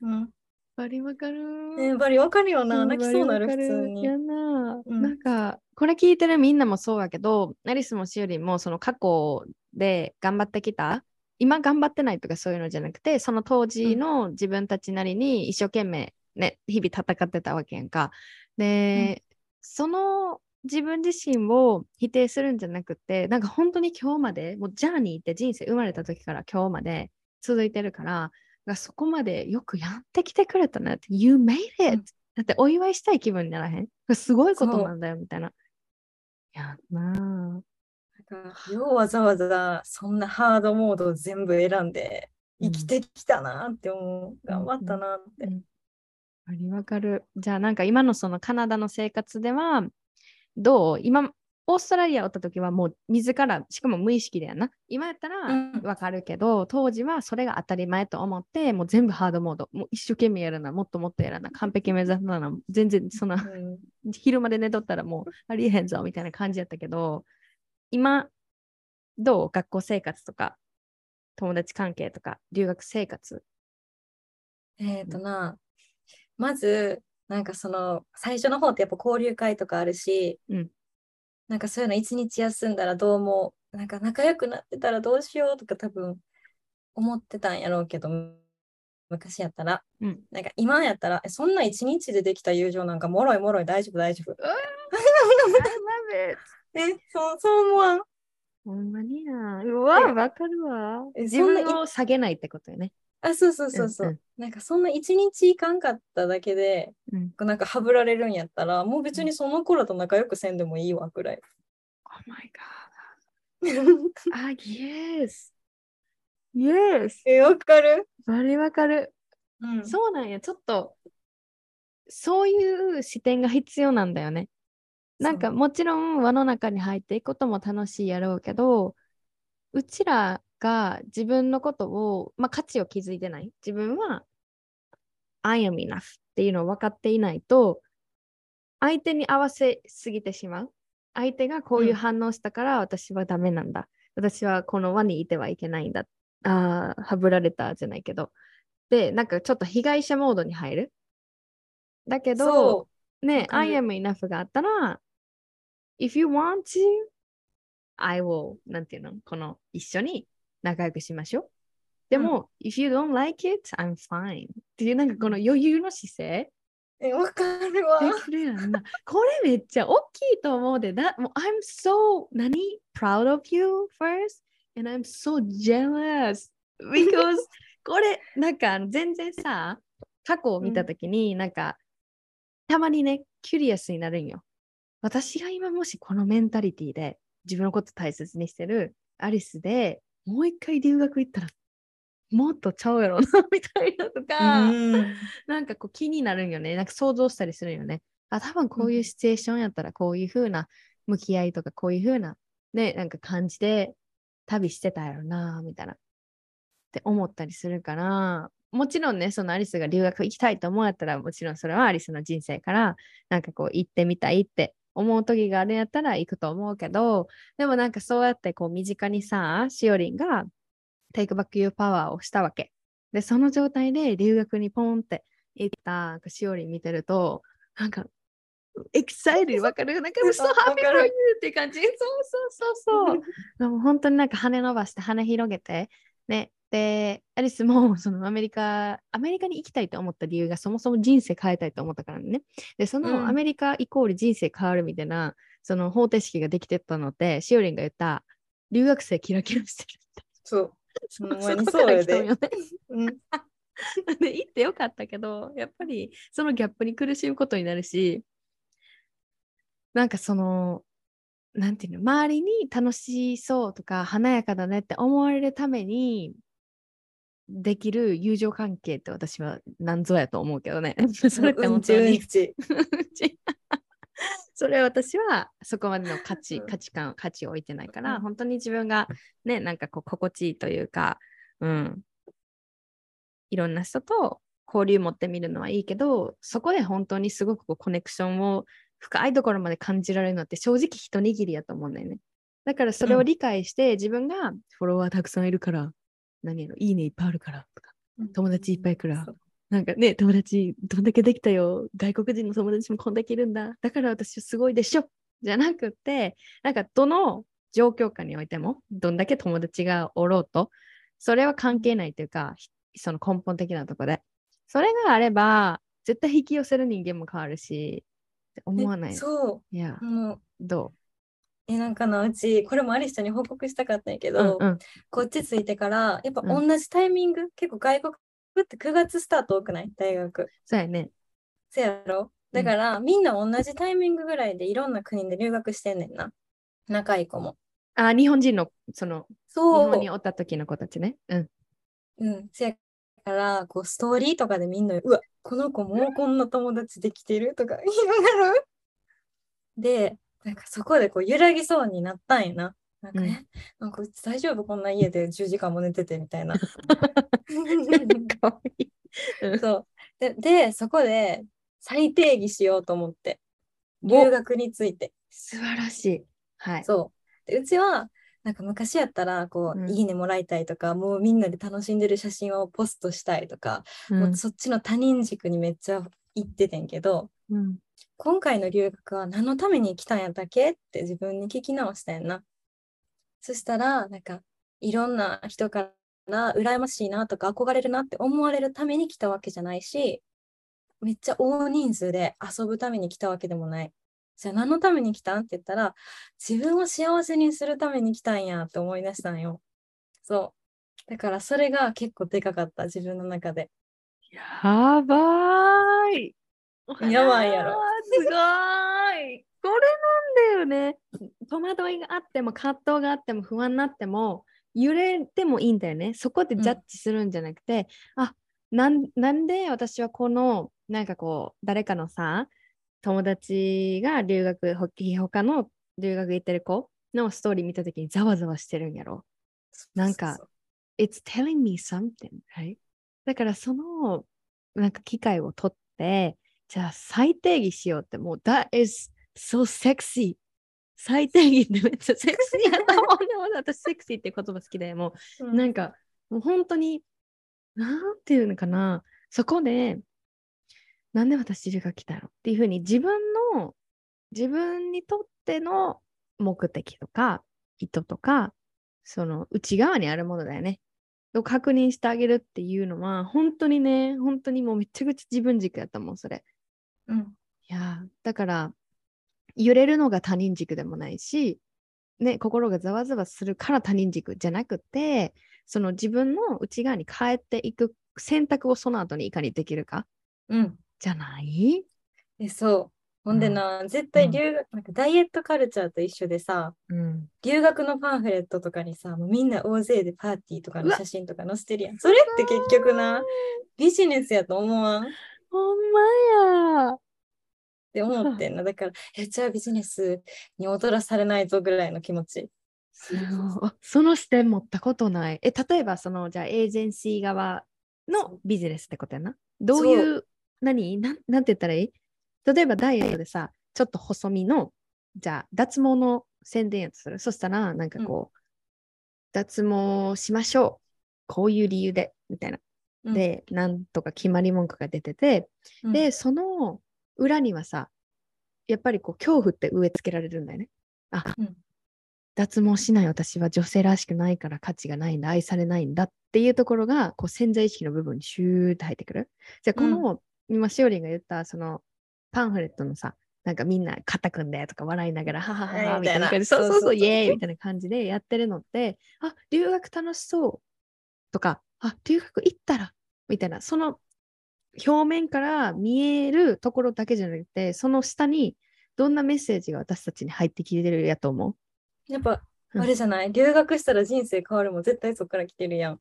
Speaker 2: う。うん。
Speaker 1: バリわかる
Speaker 2: ねやっぱりわかるよな。
Speaker 1: うん
Speaker 2: 泣きそうなる普通に。
Speaker 1: やな、
Speaker 2: うん
Speaker 1: なんかこれ聞いてるみんなもそうやけどアリスもしおりもその過去で頑張ってきた今頑張ってないとかそういうのじゃなくてその当時の自分たちなりに一生懸命ね日々戦ってたわけやんか。で、その自分自身を否定するんじゃなくてなんか本当に今日までもうジャーニーって人生生まれた時から今日まで続いてるからがそこまでよくやってきてくれたなって You made it!、
Speaker 2: うん
Speaker 1: だってお祝いしたい気分にならへん？すごいことなんだよみたいな。いやな
Speaker 2: なんかようわざわざそんなハードモードを全部選んで生きてきたなって思う。頑張ったなって。うん
Speaker 1: わかる。じゃあなんか今のそのカナダの生活ではどう？今オーストラリアおった時はもう自らしかも無意識でやな。今やったらわかるけど、うん、当時はそれが当たり前と思ってもう全部ハードモード。もう一生懸命やるなもっともっとやるな完璧目指すな全然そんな、うん、昼まで寝とったらもうありえへんぞみたいな感じやったけど今どう？学校生活とか友達関係とか留学生活？
Speaker 2: えっ、ー、とな、まずなんかその最初の方ってやっぱ交流会とかあるし、うん、なんかそういうの一日休んだらどうもなんか仲良くなってたらどうしようとか多分思ってたんやろうけど昔やったら、うん、なんか今やったらそんな一日でできた友情なんかもろいもろい大丈夫大丈夫？[laughs] えそうそう思わん？
Speaker 1: ほんまにな。うわ、わかるわ。自分を下げないってことよね。
Speaker 2: あ、そうそうそうそう。うんうん、なんかそんな一日いかんかっただけで、うん、なんかはぶられるんやったら、もう別にその頃と仲良くせんでもいいわくらい。
Speaker 1: Oh my god. [laughs] あ、yes. Yes.
Speaker 2: え、わかる？
Speaker 1: あれわかる、うん。そうなんや。ちょっと、そういう視点が必要なんだよね。なんかもちろん輪の中に入っていくことも楽しいやろうけど、うちらが自分のことを、まあ、価値を築いてない。自分は I am enough っていうのを分かっていないと、相手に合わせすぎてしまう。相手がこういう反応したから私はダメなんだ。うん、私はこの輪にいてはいけないんだ。ああ、はぶられたじゃないけど。で、なんかちょっと被害者モードに入る。だけど、ね、I am enough があったら、if you want to, I will, なんていうの？この一緒に仲良くしましょう。でも、うん、if you don't like it, I'm fine. っていうなんかこの余裕の姿勢。
Speaker 2: え、わかるわ。
Speaker 1: これめっちゃ大きいと思うで。だもう I'm so 何？proud of you first? And I'm so jealous because [laughs] これなんか全然さ過去を見たときに、なんか、たまにねキュリアスになるんよ。私が今もしこのメンタリティで自分のこと大切にしてるアリスでもう一回留学行ったらもっとちゃうやろなみたいなとか、なんかこう気になるんよね。なんか想像したりするよね。あ多分こういうシチュエーションやったらこういう風な向き合いとかこういう風なねなんか感じで旅してたやろなみたいな。って思ったりするからもちろんねそのアリスが留学行きたいと思うやったらもちろんそれはアリスの人生からなんかこう行ってみたいって思う時があるんやったら行くと思うけど、でもなんかそうやってこう身近にさ、しおりんが Take Back Your Power をしたわけ。で、その状態で留学にポンって行ったしおりん見てると、なんか、エキサイルわかる？なんか、so happy for you って感じ。そうそうそうそう。[laughs] でも本当になんか羽伸ばして羽広げて、ね、で、アリスも [laughs] そのアメリカ、アメリカに行きたいと思った理由がそもそも人生変えたいと思ったからね。で、そのアメリカイコール人生変わるみたいな、うん、その方程式ができてたので、しおりんが言った留学生キラキラしてる
Speaker 2: そう。その前にそうやで。
Speaker 1: うん、[laughs] で、行ってよかったけど、やっぱりそのギャップに苦しむことになるし、なんかその、なんていうの、周りに楽しそうとか華やかだねって思われるために、できる友情関係って私は何ぞやと思うけどね。[laughs] それって本当に。それ私はそこまでの価値、価値観、価値を置いてないから、本当に自分がね、なんかこう心地いいというか、うん、いろんな人と交流持ってみるのはいいけど、そこで本当にすごくこうコネクションを深いところまで感じられるのって正直一握りやと思うんだよね。だからそれを理解して、自分がフォロワーたくさんいるから何やろ、いいねいっぱいあるからとか、友達いっぱい来るから、なんかね、友達どんだけできたよ、外国人の友達もこんだけいるんだ、だから私すごいでしょじゃなくて、なんかどの状況下においても、どんだけ友達がおろうと、それは関係ないというか、その根本的なところで。それがあれば、絶対引き寄せる人間も変わるし、って思わない？
Speaker 2: そ
Speaker 1: う。いや、
Speaker 2: も
Speaker 1: うどう？
Speaker 2: えなんかなうちこれもアリスちゃんに報告したかったんやけど、うんうん、こっち着いてからやっぱ同じタイミング、うん、結構外国って9月スタート多くない？大学
Speaker 1: そうやね
Speaker 2: せやろ？だから、みんな同じタイミングぐらいでいろんな国で留学してんねんな。仲いい子も。
Speaker 1: あ、日本人の、その、日
Speaker 2: そう。
Speaker 1: 本におった時の子たちね。うん。
Speaker 2: うん。せやから、こう、ストーリーとかでみんな、うわ、この子もうこんな友達できてる？とか言いながら。で、なんかそこでこう揺らぎそうになったんやな。なんか、
Speaker 1: うん
Speaker 2: え、なんかうち大丈夫？こんな家で10時間も寝ててみたいな。[laughs]
Speaker 1: かわいい。うん
Speaker 2: そう。で、で、そこで再定義しようと思って。
Speaker 1: お
Speaker 2: 留学について。
Speaker 1: 素晴らしい。はい。
Speaker 2: そう。で、うちは、なんか昔やったら、こう、
Speaker 1: うん
Speaker 2: いいねもらいたいとか、もうみんなで楽しんでる写真をポストしたいとか、
Speaker 1: うん
Speaker 2: もうそっちの他人軸にめっちゃ行っててんけど、
Speaker 1: うん
Speaker 2: 今回の留学は何のために来たんやったっけ？って自分に聞き直したんやな。そしたら、なんか、いろんな人から羨ましいなとか憧れるなって思われるために来たわけじゃないし、めっちゃ大人数で遊ぶために来たわけでもない。じゃあ何のために来たんって言ったら、自分を幸せにするために来たんやって思い出したんよ。そう。だからそれが結構でかかった、自分の中で。
Speaker 1: やばーい。
Speaker 2: やばいやろ
Speaker 1: すごーい。これなんだよね。戸惑いがあっても、葛藤があっても、不安になっても、揺れてもいいんだよね。そこでジャッジするんじゃなくて、あなんなんで私はこの、なんかこう、誰かのさ、友達が留学、ほ他の留学行ってる子のストーリー見たときにざわざわしてるんやろ。なんか It's telling me something, right? だからそのなんか機会を取って、じゃあ再定義しようってもう That is so sexy. 再定義ってめっちゃセクシーやと思うんだもん私セクシーって言葉好きでも
Speaker 2: そう
Speaker 1: うなんかもう本当になんていうのかなそこでなんで私留学来たのっていうふうに自分の自分にとっての目的とか意図とかその内側にあるものだよね。を確認してあげるっていうのは本当にね本当にもうめちゃくちゃ自分軸やったもんそれ。
Speaker 2: うん
Speaker 1: いやーだから揺れるのが他人軸でもないし、ね、心がざわざわするから他人軸じゃなくてその自分の内側に帰っていく選択をその後にいかにできるか
Speaker 2: うん。
Speaker 1: じゃない？
Speaker 2: え、そう。ほんでな、絶対留学、なんかダイエットカルチャーと一緒でさ、
Speaker 1: うん。
Speaker 2: 留学のパンフレットとかにさ、もうみんな大勢でパーティーとかの写真とか載せてるやん。それって結局な、ビジネスやと思わん？っ
Speaker 1: ほんまや。
Speaker 2: て思ってんな。だから、え、じゃあビジネスに踊らされないぞぐらいの気持ち。[laughs]
Speaker 1: その視点持ったことない。え、例えばそのじゃあエージェンシー側のビジネスってことやな。どういう、何？なんなんて言ったらいい？例えばダイエットでさ、ちょっと細身の、じゃあ脱毛の宣伝やとする？そしたら、なんかこう、脱毛しましょう。こういう理由で、みたいな。
Speaker 2: うん、
Speaker 1: で、なんとか決まり文句が出てて、
Speaker 2: うん、
Speaker 1: で、その裏にはさ、やっぱりこう恐怖って植え付けられるんだよね。あ、
Speaker 2: うん。
Speaker 1: 脱毛しない私は女性らしくないから価値がないんだ、愛されないんだっていうところがこう潜在意識の部分にシューって入ってくる。じゃあこの、今しおりんが言ったそのパンフレットのさ、なんかみんな肩組んでとか笑いながら、はははは
Speaker 2: はいみたいな
Speaker 1: 感じ。そうそうそう。イエーイみたいな感じでやってるのって、あ、留学楽しそうとか、あ、留学行ったらみたいな、その表面から見えるところだけじゃなくて、その下にどんなメッセージが私たちに入ってきてるやと思
Speaker 2: やっぱ、
Speaker 1: うん。
Speaker 2: あれじゃない、留学したら人生変わるもん絶対そこから来てるやん。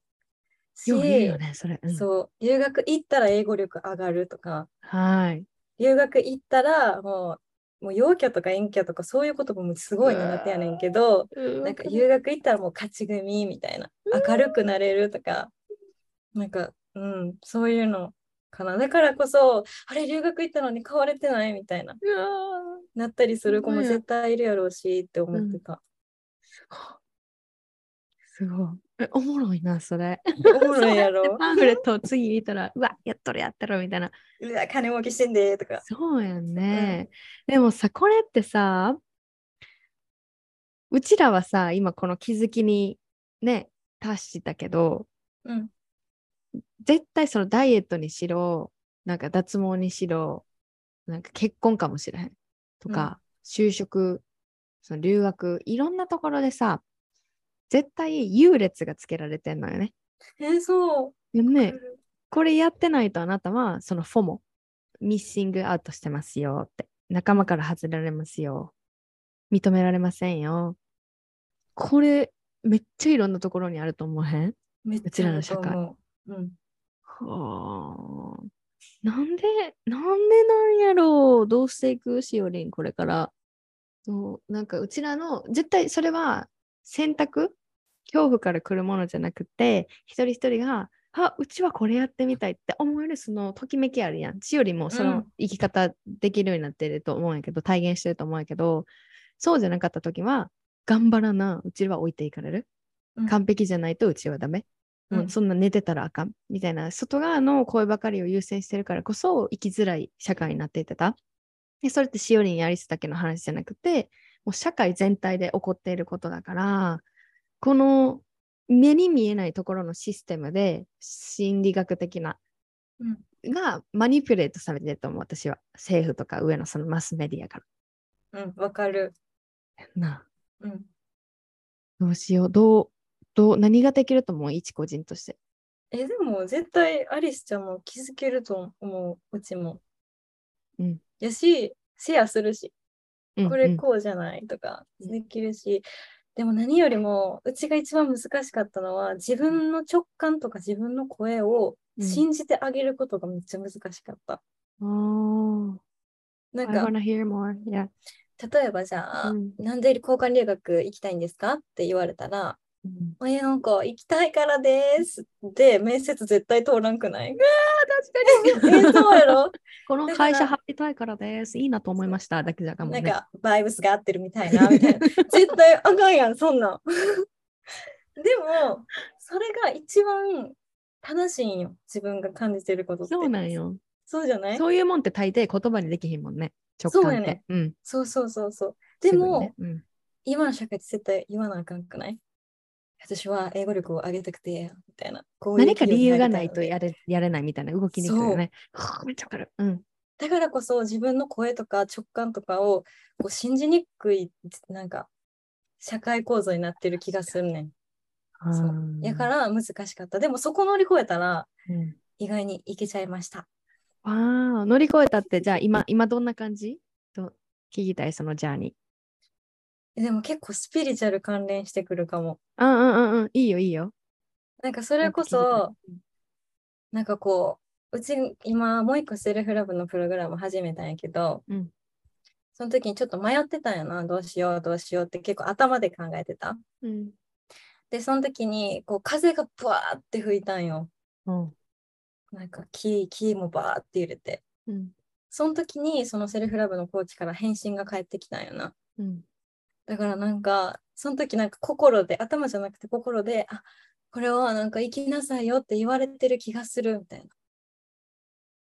Speaker 1: うよね、それ。うん。
Speaker 2: そう、留学行ったら英語力上がるとか、
Speaker 1: はい。
Speaker 2: 留学行ったらもう、もう陽キャとか陰キャとかそういう言葉もすごい苦手やねんけど、なんか留学行ったらもう勝ち組みたいな、明るくなれるとか、なんか、うん、そういうのかな。だからこそ、あれ、留学行ったのに変われてないみたいな、なったりする子も絶対いるやろうしって思ってた。
Speaker 1: すごい。え、おもろいな、それ。
Speaker 2: おもろいやろ？[laughs]
Speaker 1: パンフレットを次見たら、うわ、やっとるやってるみたいな。
Speaker 2: うわ、金儲けしてんでとか。
Speaker 1: そうやんね。でもさ、これってさ、うちらはさ、今この気づきにね、達したけど、
Speaker 2: うん。
Speaker 1: 絶対そのダイエットにしろ、なんか脱毛にしろ、なんか結婚かもしれへん。とか、就職、その留学、いろんなところでさ、絶対優劣がつけられてんのよね。
Speaker 2: えー、そう。
Speaker 1: ね、これやってないとあなたは、そのフォモ、ミッシングアウトしてますよって。仲間から外られますよ。認められませんよ。これ、めっちゃいろんなところにあると思わへん？
Speaker 2: めっ
Speaker 1: うちらの社会
Speaker 2: うん。
Speaker 1: はあ。なんで、なんでなんやろう。どうしていくしおりん、これから。そうなんかうちらの、絶対それは選択恐怖から来るものじゃなくて、一人一人が、あ、うちはこれやってみたいって思えるそのときめきあるやん。しおりもそうの
Speaker 2: ん
Speaker 1: 生き方できるようになってると思うんやけど、体現してると思うんやけど、そうじゃなかった時は、頑張らな、うちは置いていかれる。
Speaker 2: うん
Speaker 1: 完璧じゃないとうちはダメ。も
Speaker 2: う
Speaker 1: うんそんな寝てたらあかんみたいな外側の声ばかりを優先してるからこそ生きづらい社会になっていってた。でそれってしおりんやりすだけの話じゃなくてもう社会全体で起こっていることだからこの目に見えないところのシステムで心理学的な
Speaker 2: うん
Speaker 1: がマニピュレートされてると思う私は政府とか上のそのマスメディアか
Speaker 2: うん、わかる。
Speaker 1: ら。なあ
Speaker 2: うん。
Speaker 1: どうしようどうどう何ができると思う？一個人として。
Speaker 2: え、でも絶対アリスちゃんも気づけると思う、うちも。
Speaker 1: うん。
Speaker 2: やし、シェアするし、これ
Speaker 1: うんうん
Speaker 2: こうじゃないとか
Speaker 1: うん
Speaker 2: できるし、でも何よりも、うちが一番難しかったのは、自分の直感とか自分の声を
Speaker 1: うん
Speaker 2: 信じてあげることがめっちゃ難しかった。
Speaker 1: あー
Speaker 2: なんか.
Speaker 1: Yeah.
Speaker 2: 例えばじゃあ、
Speaker 1: うん
Speaker 2: なんで交換留学行きたいんですか？って言われたら、
Speaker 1: うん
Speaker 2: え、なんか行きたいからです。で、面接絶対通らんくない？
Speaker 1: 確かに。
Speaker 2: え、そうやろ？[laughs]
Speaker 1: この会社入りたいからです。いいなと思いました。だけじゃかもね。
Speaker 2: なんか、バイブスが合ってるみたいな、みたいな。[laughs] 絶対あかんやん、そんなん。[laughs] でも、それが一番正しいんよ。自分が感じてることって。
Speaker 1: そうなんよ。
Speaker 2: そうじゃない？
Speaker 1: そういうもんって大抵言葉にできひんもんね。直感。
Speaker 2: そうやね
Speaker 1: うん。
Speaker 2: そうそうそうそう。でも、
Speaker 1: ねうん
Speaker 2: 今の社会って絶対言わなあかんくない？私は英語力を上げたくて、みたいな。こういう
Speaker 1: 何か理由がないとやれやれないみたいな動きにくるよね。はあめっちゃわかる。うん。
Speaker 2: だからこそ自分の声とか直感とかをこう信じにくい、なんか、社会構造になってる気がするねん。そうやから難しかった。でもそこ乗り越えたら
Speaker 1: うん
Speaker 2: 意外にいけちゃいました。
Speaker 1: わあ、乗り越えたって、じゃあ今、今どんな感じ？と聞きたい、そのジャーニ
Speaker 2: えでも結構スピリチュアル関連してくるかも。
Speaker 1: ー。うんうんうんうん。いいよいいよ。
Speaker 2: なんかそれこそ、なんかこう、うち今もう一個セルフラブのプログラム始めたんやけど、
Speaker 1: うん
Speaker 2: その時にちょっと迷ってたんやな、どうしようどうしようって結構頭で考えてた。
Speaker 1: うん。
Speaker 2: で、その時にこう風がブワーって吹いたんよ。
Speaker 1: うん。
Speaker 2: なんか木、木もバーって揺れて。
Speaker 1: うん。
Speaker 2: その時にそのセルフラブのコーチから返信が返ってきたんよな。
Speaker 1: うん。
Speaker 2: だからなんか、その時なんか心で、頭じゃなくて心で、あ、これはなんか生きなさいよって言われてる気がするみたいな。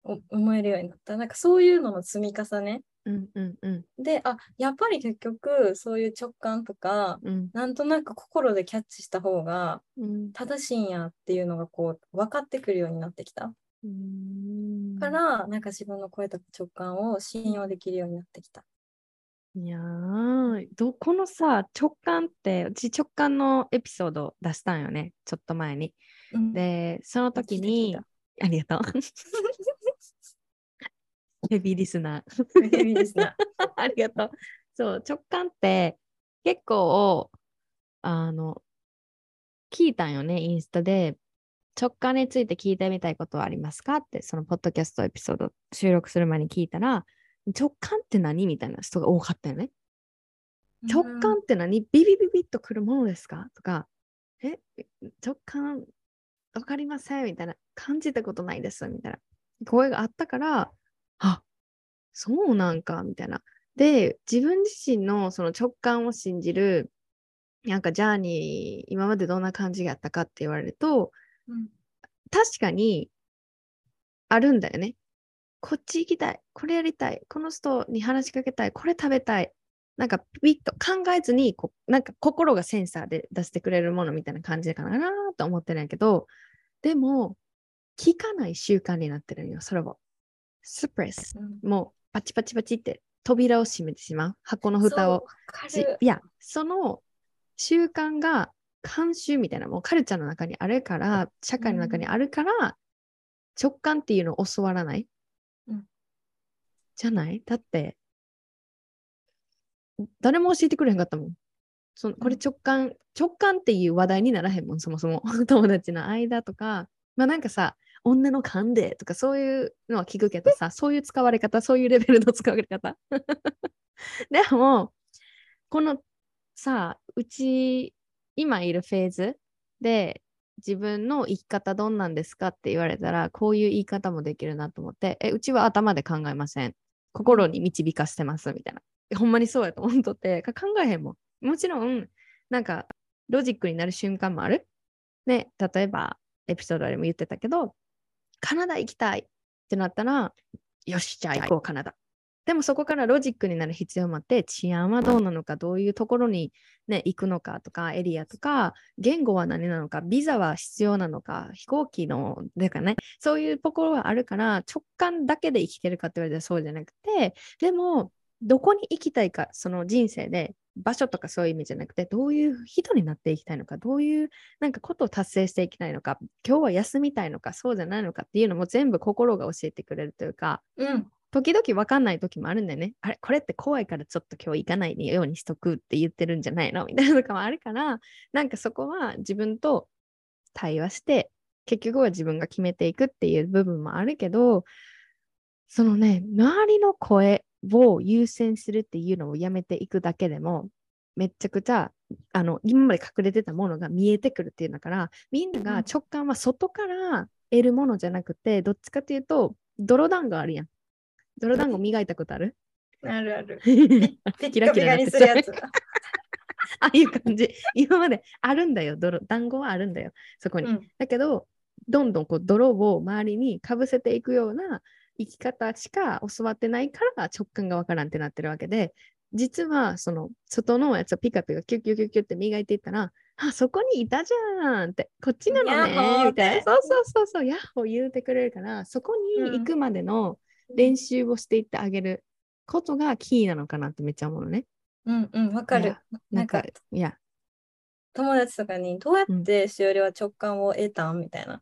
Speaker 2: お思えるようになった。なんかそういうのの積み重ね。
Speaker 1: うんうんうん
Speaker 2: で、あ、やっぱり結局そういう直感とか、
Speaker 1: うん
Speaker 2: なんとなく心でキャッチした方が
Speaker 1: うん
Speaker 2: 正しいんやっていうのがこう分かってくるようになってきた。
Speaker 1: うん
Speaker 2: から、なんか自分の声とか直感を信用できるようになってきた。
Speaker 1: いやーどこのさ直感ってうち直感のエピソード出したんよねちょっと前に。
Speaker 2: うん、
Speaker 1: でその時にありがとう。[laughs] ヘビーリスナー。
Speaker 2: いいですね。
Speaker 1: ありがとう。そう、直感って結構、あの、聞いたんよね、インスタで。直感について聞いてみたいことはありますかって、そのポッドキャストエピソード収録する前に聞いたら、直感って何？みたいな人が多かったよね。直感って何？ビビビビッとくるものですか？とか、え、直感？わかりません。みたいな、感じたことないです。みたいな。声があったから、あそうなんか。みたいな。で、自分自身のその直感を信じる、なんかジャーニー、今までどんな感じがあったかって言われると、
Speaker 2: うん。
Speaker 1: 確かにあるんだよね。こっち行きたい、これやりたい、この人に話しかけたい、これ食べたい。なんかピッと考えずにこう、なんか心がセンサーで出してくれるものみたいな感じかなと思ってるんやけど、でも、聞かない習慣になってるんよ、それを。スプレス。
Speaker 2: うん
Speaker 1: もうパチパチパチって扉を閉めてしまう。箱の蓋を。いや、その習慣が慣習みたいな、もうカルチャーの中にあるから、社会の中にあるから、直感っていうのを教わらない。
Speaker 2: うん
Speaker 1: じゃない？だって、誰も教えてくれへんかったもん。そのこれ直感、直感っていう話題にならへんもん、そもそも。[laughs] 友達の間とか、まあなんかさ、女の勘でとかそういうのは聞くけどさ、そういう使われ方、そういうレベルの使われ方。[laughs] でも、このさ、うち、今いるフェーズで、自分の生き方どんなんですかって言われたら、こういう言い方もできるなと思って、え、うちは頭で考えません。心に導かしてますみたいな。ほんまにそうやと思っとって、考えへんもん。もちろん、なんか、ロジックになる瞬間もある。ね、例えば、エピソードでも言ってたけど、カナダ行きたいってなったら、よし、じゃあ行こう、カナダ。でもそこからロジックになる必要もあって、治安はどうなのか、どういうところに、ね、行くのかとか、エリアとか、言語は何なのか、ビザは必要なのか、飛行機の、でかね、そういうところはあるから、直感だけで生きてるかって言われたらそうじゃなくて、でも、どこに行きたいか、その人生で、場所とかそういう意味じゃなくて、どういう人になっていきたいのか、どういうなんかことを達成していきたいのか、今日は休みたいのか、そうじゃないのかっていうのも全部心が教えてくれるというか、
Speaker 2: うん、
Speaker 1: 時々分かんない時もあるんだよね。あれ、これって怖いからちょっと今日行かないようにしとくって言ってるんじゃないのみたいなのとかもあるから、なんかそこは自分と対話して、結局は自分が決めていくっていう部分もあるけど、そのね、周りの声を優先するっていうのをやめていくだけでも、めっちゃくちゃあの今まで隠れてたものが見えてくるっていうんだからみんなが直感は外から得るものじゃなくてどっちかというと泥団子あるやん泥団子磨いたことある？
Speaker 2: あるある。[laughs]
Speaker 1: キラキラにするやつ。[laughs] ああいう感じ。今まであるんだよ、泥団子はあるんだよ、そこに。うん、だけど、どんどんこう泥を周りにかぶせていくような生き方しか教わってないから直感がわからんってなってるわけで、実はその外のやつをピカピカキュッキュッキュッキュッって磨いていったら、あ、そこにいたじゃんって、こっちなのねみたいな。そうそうそうそう、ヤッホー言うてくれるから、そこに行くまでの練習をしていってあげることがキーなのかなってめっちゃ思うのね。
Speaker 2: うんうん、わかる。なんか、いや。友達とかにどうやってしおりは直感を得たんみたいな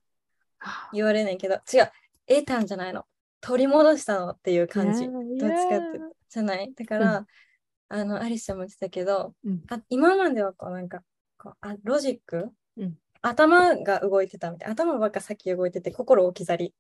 Speaker 2: 言われないけど、違う、得たんじゃないの。取り戻したのっていう感じ。どっちかってじゃない？だから、うん、あの、アリスちゃんも言ってたけど、うん、あ今まではこうなんかこうあロジック、うん、頭が動いてたみたいな頭ばっか先動いてて心置き去り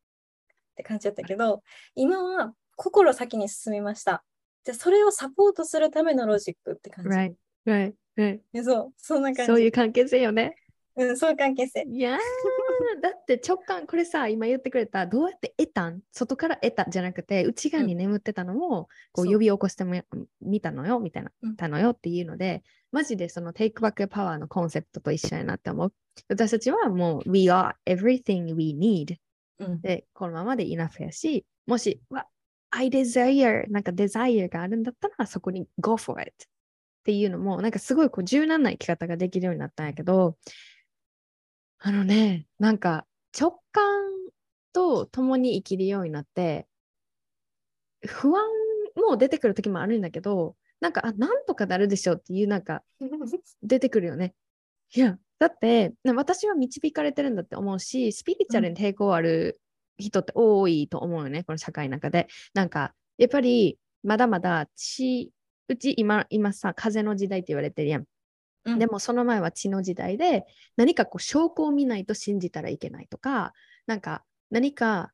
Speaker 2: って感じだったけど今は心先に進みましたじゃそれをサポートするためのロジックって感じ。
Speaker 1: Right, right, right.
Speaker 2: そう、そんな感じ。
Speaker 1: そういう関係性よね。
Speaker 2: うん、そういう関係性。
Speaker 1: いや [laughs] だって直感、これさ、今言ってくれた、どうやって得たん？外から得たじゃなくて、内側に眠ってたのを、こう呼び起こしても見たのよ、みたいな、たのよっていうので、マジでその Take Back Power のコンセプトと一緒やなって思う。私たちはもう、We are everything we need、うん、で、このままで enough やし、もし、わ、I desire、なんか desire があるんだったら、そこに go for it っていうのも、なんかすごいこう柔軟な生き方ができるようになったんやけど、あのね、なんか直感と共に生きるようになって、不安も出てくる時もあるんだけど、なんか、あ、なんとかなるでしょうっていう、なんか、[laughs] 出てくるよね。いや、だって、私は導かれてるんだって思うし、スピリチュアルに抵抗ある人って多いと思うよね、この社会の中で。なんか、やっぱり、まだまだ血、うち今、今さ、風の時代って言われてるやん。でもその前は血の時代で何かこう証拠を見ないと信じたらいけないとかなんか何か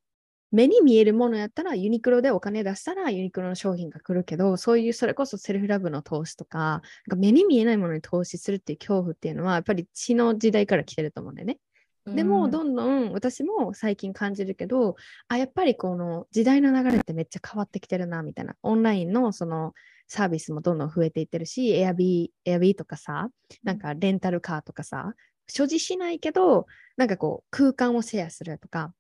Speaker 1: 目に見えるものやったらユニクロでお金出したらユニクロの商品が来るけどそういうそれこそセルフラブの投資とかなんか目に見えないものに投資するっていう恐怖っていうのはやっぱり血の時代から来てると思うんだよね。でもどんどん私も最近感じるけどあやっぱりこの時代の流れってめっちゃ変わってきてるなみたいなオンラインのそのサービスもどんどん増えていってるし、エアビー、エアビーとかさ、なんかレンタルカーとかさ、所持しないけど、なんかこう空間をシェアするとか、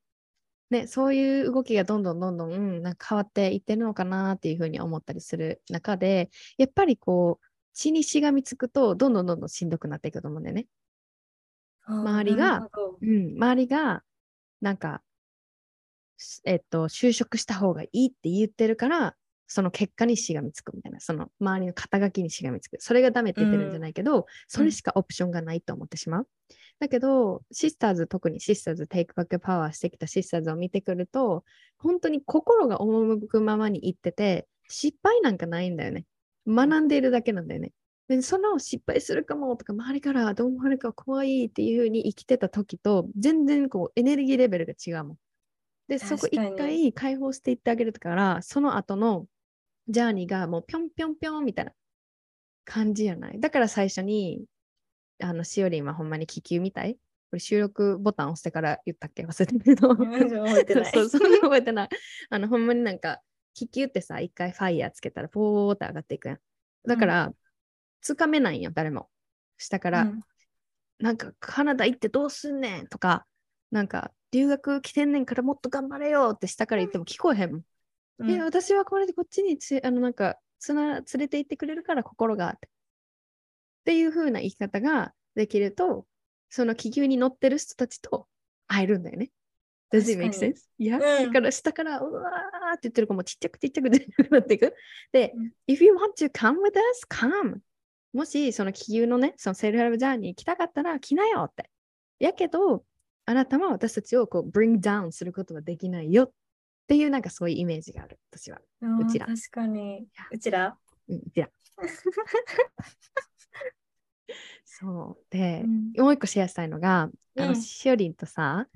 Speaker 1: ね、そういう動きがどんどんどんどん、うん、なんか変わっていってるのかなっていうふうに思ったりする中で、やっぱりこう、血にしがみつくと、どんどんどんどんしんどくなっていくと思うんだよね。周りが、うん、周りが、なんか、えっと、就職した方がいいって言ってるから、その結果にしがみつくみたいな、その周りの肩書きにしがみつく。それがダメって言ってるんじゃないけど、うん、それしかオプションがないと思ってしまう。だけど、シスターズ、特にシスターズ、テイクバックパワーしてきたシスターズを見てくると、本当に心が赴くままにいってて、失敗なんかないんだよね。学んでいるだけなんだよね。でその失敗するかもとか、周りからどう思われるか怖いっていうふうに生きてた時と、全然こうエネルギーレベルが違うもん。で、そこ一回解放していってあげるから、その後のジャーニーがもうぴょんぴょんぴょんみたいな感じやない。だから最初に、あの、しおりんはほんまに気球みたい？これ収録ボタン押してから言ったっけ？忘れてるけど。
Speaker 2: 覚えてない。
Speaker 1: そう、そんな覚えてない。あの、ほんまになんか、気球ってさ、一回ファイヤーつけたら、ポーって上がっていくやん。だから、つかめないんよ、誰も。下から、うん、なんか、カナダ行ってどうすんねんとか、なんか、留学来てんねんからもっと頑張れよって下から言っても聞こえへんもん。う私はこれでこっちにつあのなんかつな連れて行ってくれるから心がって。っていう風な生き方ができると、その気球に乗ってる人たちと会えるんだよね。Does it make sense? いや、だから下から、うわーって言ってる子もちっちゃくちっちゃくなっていく。で、うん、if you want to come with us, come. もしその気球のね、そのセルフラブジャーニー行きたかったら来なよって。やけど、あなたは私たちをこう bring down することはできないよっていうなんかそういうイメージがある、私は。うちら。
Speaker 2: 確かに。うちら？
Speaker 1: うん、うちら。[laughs] そう。で、うん、もう一個シェアしたいのが、あの、うん、しおりんとさ、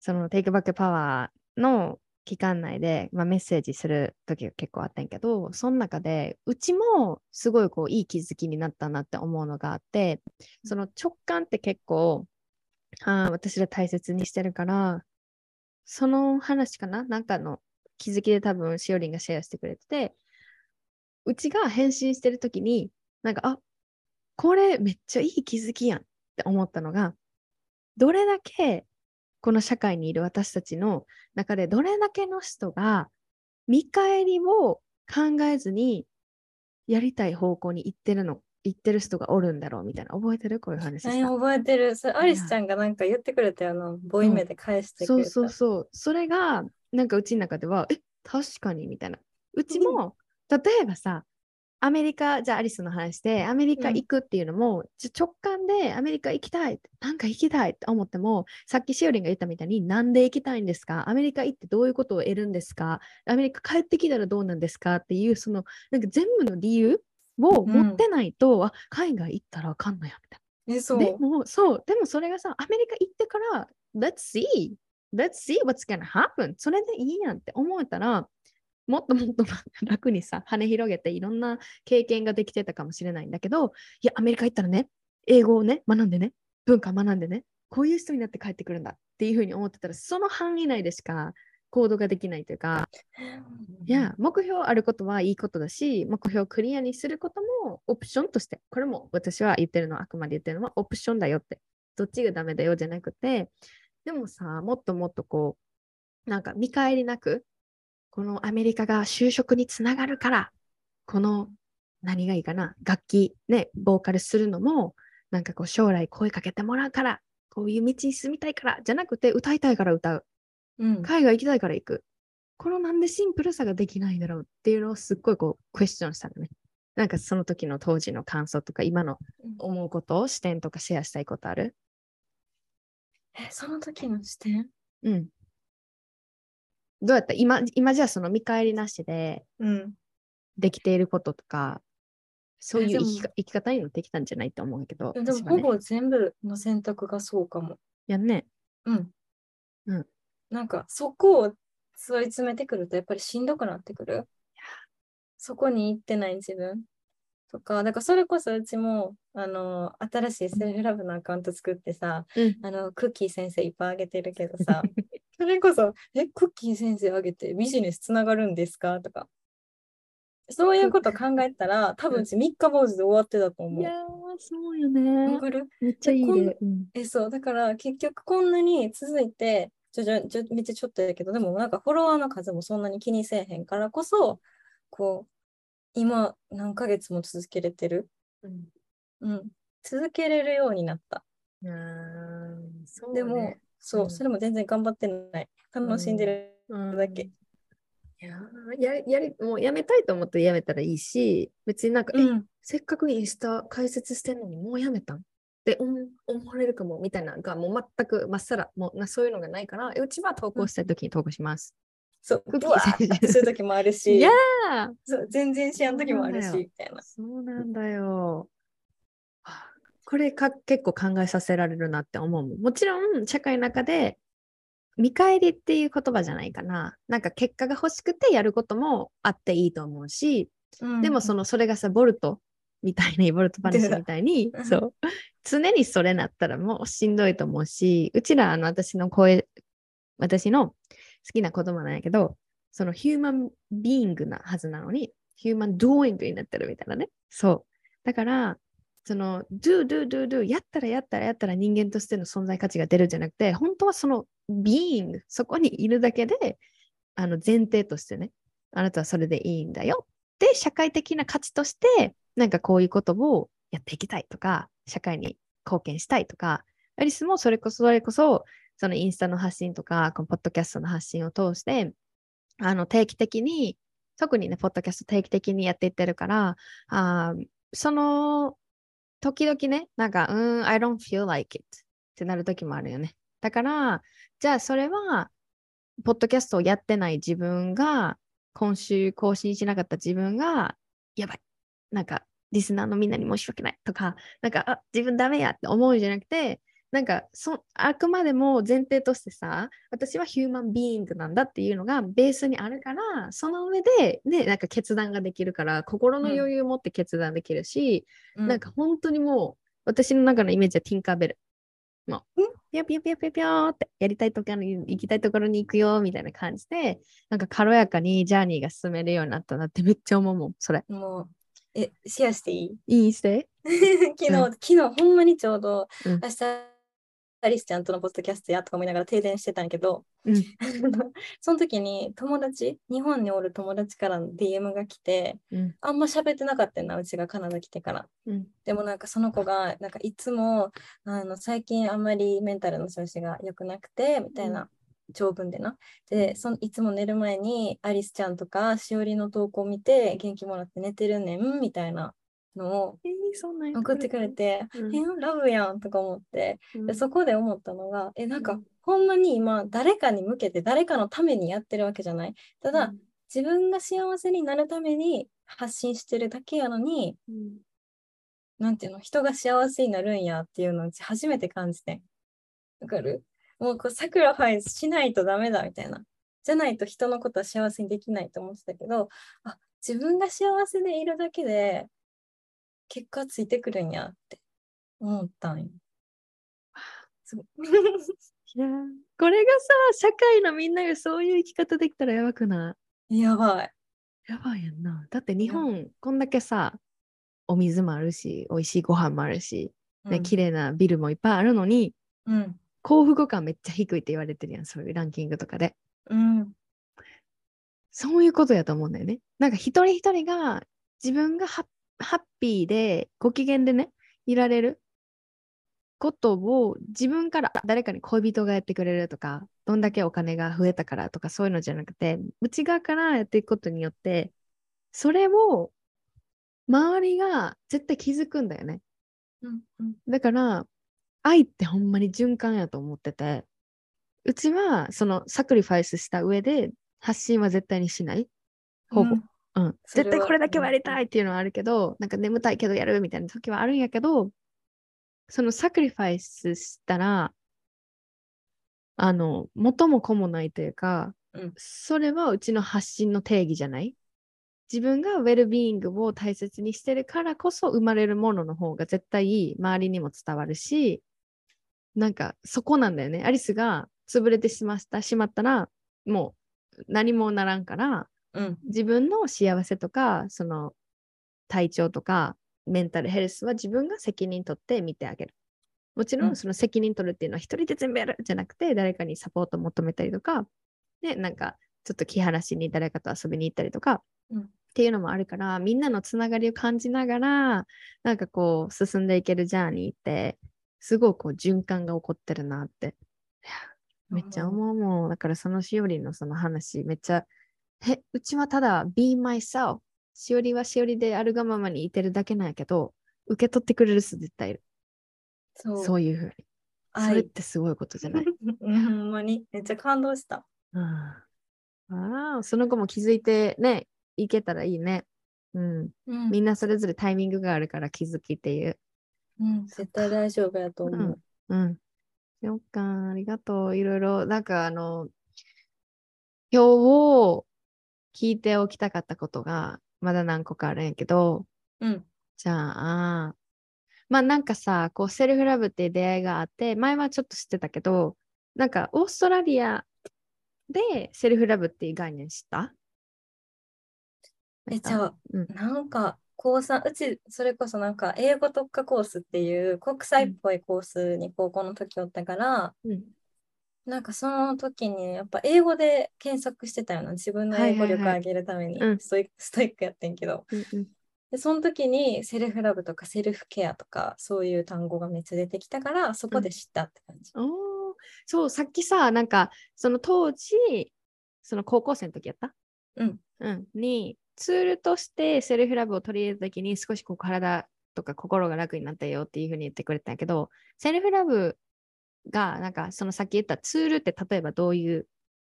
Speaker 1: そのテイクバックパワーの期間内で、まあ、メッセージする時が結構あったんやけど、その中で、うちもすごいこういい気づきになったなって思うのがあって、その直感って結構、あ私ら大切にしてるから、その話かな？なんかの気づきで多分しおりんがシェアしてくれてて、うちが返信してる時に、なんか、あこれめっちゃいい気づきやんって思ったのが、どれだけこの社会にいる私たちの中でどれだけの人が見返りを考えずにやりたい方向に行ってるの言ってる人がおるんだろうみたいな。覚えてる？こういう話
Speaker 2: え覚えてる。それアリスちゃんがなんか言ってくれたよな。ボイメで返してくれた、
Speaker 1: そうそうそう。それがなんかうちの中ではえ確かにみたいな。うちも、例えばさアメリカ、じゃあアリスの話で、アメリカ行くっていうのも、うん、直感でアメリカ行きたい、なんか行きたいって思っても、さっきしおりんが言ったみたいに、なんで行きたいんですか？アメリカ行ってどういうことを得るんですか？アメリカ帰ってきたらどうなんですかっていう、その、なんか全部の理由を持ってないと、うん、あ海外行ったらあかんのやみたいな。えそう。でもそう。でもそれがさアメリカ行ってから Let's see Let's see what's gonna happen それでいいやんって思えたらもっともっと楽にさ羽広げていろんな経験ができてたかもしれないんだけどいやアメリカ行ったらね英語をね学んでね文化学んでねこういう人になって帰ってくるんだっていうふうに思ってたらその範囲内でしか行動ができないというか、いや、目標あることはいいことだし、目標をクリアにすることもオプションとして、これも私は言ってるのは、あくまで言ってるのはオプションだよって、どっちがダメだよじゃなくて、でもさ、もっともっとこう、なんか見返りなく、このアメリカが就職につながるから、この何がいいかな、楽器ね、ボーカルするのも、なんかこう将来声かけてもらうから、こういう道に進みたいから、じゃなくて歌いたいから歌う。うん、海外行きたいから行く。このなんでシンプルさができないんだろうっていうのをすっごいこうクエスチョンしたのね。なんかその時の当時の感想とか今の思うことを、視点とかシェアしたいことある？
Speaker 2: え、その時の視点？
Speaker 1: うん。どうやった？今今じゃあその見返りなしでできていることとか、そういう生き生き方にもできたんじゃないと思うけど。
Speaker 2: でも、ほぼ全部の選択がそうかも。
Speaker 1: やんね。
Speaker 2: うん。うん。なんかそこを問い詰めてくるとやっぱりしんどくなってくる？そこに行ってない自分とか、だからそれこそうちもあの新しいセルフラブのアカウント作ってさ、うん、あのクッキー先生いっぱいあげてるけどさ、[laughs] それこそ、え、クッキー先生あげてビジネスつながるんですか？とか、そういうこと考えたら、多分うち3日坊主で終わってたと思う。い
Speaker 1: やそうよね。めっちゃいいね、
Speaker 2: うん、え、そう、だから結局こんなに続いて、ちょちょちょめっちゃちょっとやけど、でもなんかフォロワーの数もそんなに気にせえへんからこそ、こう、今何ヶ月も続けれてる。うん。うん、続けれるようになった。うんそう、ね、でも、そう、うん、それも全然頑張ってない。楽しんでるだけ。
Speaker 1: いやややりもうやめたいと思ってやめたらいいし、別になんか、うん、せっかくインスタ解説してんのにもうやめたんって思われるかもみたいなのがもう全くまっさらもうなそういうのがないからうちは投稿したい時に投稿します。
Speaker 2: そう、クッキーする時もあるし、[laughs]
Speaker 1: いや
Speaker 2: そう全然知らん時もあるし、みたいな。
Speaker 1: そうなんだよ。これか結構考えさせられるなって思うもん。もちろん、社会の中で見返りっていう言葉じゃないかな。なんか結果が欲しくてやることもあっていいと思うし、うん、でもそのそれがさ、ボルトみたいに、ボルトパニッシュみたいに、そう、常にそれなったらもうしんどいと思うし、うちら、あの、私の声、私の好きな言葉なんやけど、そのヒューマンビーイングなはずなのに、ヒューマンドーイングになってるみたいなね。そう。だから、その do do do do やったらやったらやったら人間としての存在価値が出るじゃなくて本当はその being そこにいるだけであの前提としてねあなたはそれでいいんだよ。で社会的な価値としてなんかこういうことをやっていきたいとか社会に貢献したいとかアリスもそれこそそれこそそのインスタの発信とかこのポッドキャストの発信を通してあの定期的に特にねポッドキャスト定期的にやっていってるからあその時々ね、なんか、うん、I don't feel like it ってなる時もあるよね。だから、じゃあそれは、ポッドキャストをやってない自分が、今週更新しなかった自分が、やばい。なんか、リスナーのみんなに申し訳ないとか、なんか、あ、自分ダメやって思うんじゃなくて、なんかそあくまでも前提としてさ私はヒューマンビーイングなんだっていうのがベースにあるからその上で、ね、なんか決断ができるから心の余裕を持って決断できるし、うん、なんか本当にもう私の中のイメージはティンカーベル。もう、ぴょぴょぴょぴょぴょってやりたいところに行きたいところに行くよみたいな感じでなんか軽やかにジャーニーが進めるようになったなってめっちゃ思うもんそれ。
Speaker 2: もうえシェアしていい？
Speaker 1: いい？して。[laughs]
Speaker 2: 昨日、うん、昨日ほんまにちょうど、明日アリスちゃんとのポッドキャストやとか思いながら停電してたんやけど、うん、[laughs] その時に友達日本におる友達からの DM が来て、うん、あんま喋ってなかったんなうちがカナダ来てから、うん、でもなんかその子がなんかいつもあの最近あんまりメンタルの調子が良くなくてみたいな、長文でな。でそのいつも寝る前にアリスちゃんとかしおりの投稿を見て元気もらって寝てるねんみたいなのを送ってくれて、えー、ラブやんとか思って、うん、でそこで思ったのがえなんか、ほんまに今誰かに向けて誰かのためにやってるわけじゃない。ただ、うん、自分が幸せになるために発信してるだけやのに、うん、なんていうの人が幸せになるんやっていうのを初めて感じてわかる？もうこうサクラファイスしないとダメだみたいな。じゃないと人のことは幸せにできないと思ってたけどあ自分が幸せでいるだけで結果ついてくるんやって思ったんよ。[laughs]
Speaker 1: いやこれがさ社会のみんながそういう生き方できたらやばくな
Speaker 2: い？やばい。
Speaker 1: やばいやんな。だって日本こんだけさお水もあるし美味しいご飯もあるし、ね、うん、綺麗なビルもいっぱいあるのに、うん、幸福感めっちゃ低いって言われてるやんそういうランキングとかで。うん、そういうことやと思うんだよね。なんか一人一人が自分がハッハッピーでご機嫌でね、いられることを自分から誰かに恋人がやってくれるとか、どんだけお金が増えたからとかそういうのじゃなくて、内側からやっていくことによって、それを周りが絶対気づくんだよね。うんうん、だから、愛ってほんまに循環やと思ってて、うちはそのサクリファイスした上で発信は絶対にしない。ほぼ。うん、うん、絶対これだけはやりたいっていうのはあるけど、なんか眠たいけどやるみたいな時はあるんやけど、そのサクリファイスしたら、あの、元も子もないというか、うん、それはうちの発信の定義じゃない？自分がウェルビーイングを大切にしてるからこそ生まれるものの方が絶対周りにも伝わるし、なんかそこなんだよね。アリスが潰れてしまったしまったら、もう何もならんから、うん、自分の幸せとかその体調とかメンタルヘルスは自分が責任取って見てあげる。もちろんその責任取るっていうのは一人で全部やるじゃなくて誰かにサポートを求めたりとか、ね、なんかちょっと気晴らしに誰かと遊びに行ったりとか、うん、っていうのもあるからみんなのつながりを感じながらなんかこう進んでいけるジャーニーってすごくこう循環が起こってるなって。めっちゃ思うもん。だからそのしおりのその話めっちゃえ、うちはただ be myself。しおりはしおりであるがままにいてるだけなんやけど、受け取ってくれる人絶対いる。そうそういうふうに。それってすごいことじゃない？[laughs]
Speaker 2: ほんまに。めっちゃ感動した。
Speaker 1: ああ、その子も気づいてね、いけたらいいね。うん、うん、みんなそれぞれタイミングがあるから気づきっていう。
Speaker 2: うん、絶対大丈夫やと思う。
Speaker 1: うん。うん、よっか、ありがとう。いろいろ、なんかあの、今日聞いておきたかったことがまだ何個かあるんやけど、
Speaker 2: うん、
Speaker 1: じゃあ、まあなんかさ、こうセルフラブっていう出会いがあって、前はちょっと知ってたけど、なんかオーストラリアでセルフラブっていう概念知った？
Speaker 2: え、じゃあ、うん、なんか、高3、うち、それこそなんか、英語特化コースっていう国際っぽいコースに高校の時おったから、
Speaker 1: うん、
Speaker 2: なんかその時に、やっぱ英語で検索してたよな、自分の英語力上げるために、ストイックやってんけど、
Speaker 1: うんうん、
Speaker 2: で、その時にセルフラブとかセルフケアとか、そういう単語がめっちゃ出てきたから、そこで知ったって感じ。
Speaker 1: うん、おそう、さっきさ、なんか、その当時、その高校生の時やった？
Speaker 2: うん。
Speaker 1: うん。に、ツールとしてセルフラブを取り入れた時に少しこう体とか心が楽になったよっていうふうに言ってくれたんやけど、セルフラブがなんかそのさっき言ったツールって例えばどういう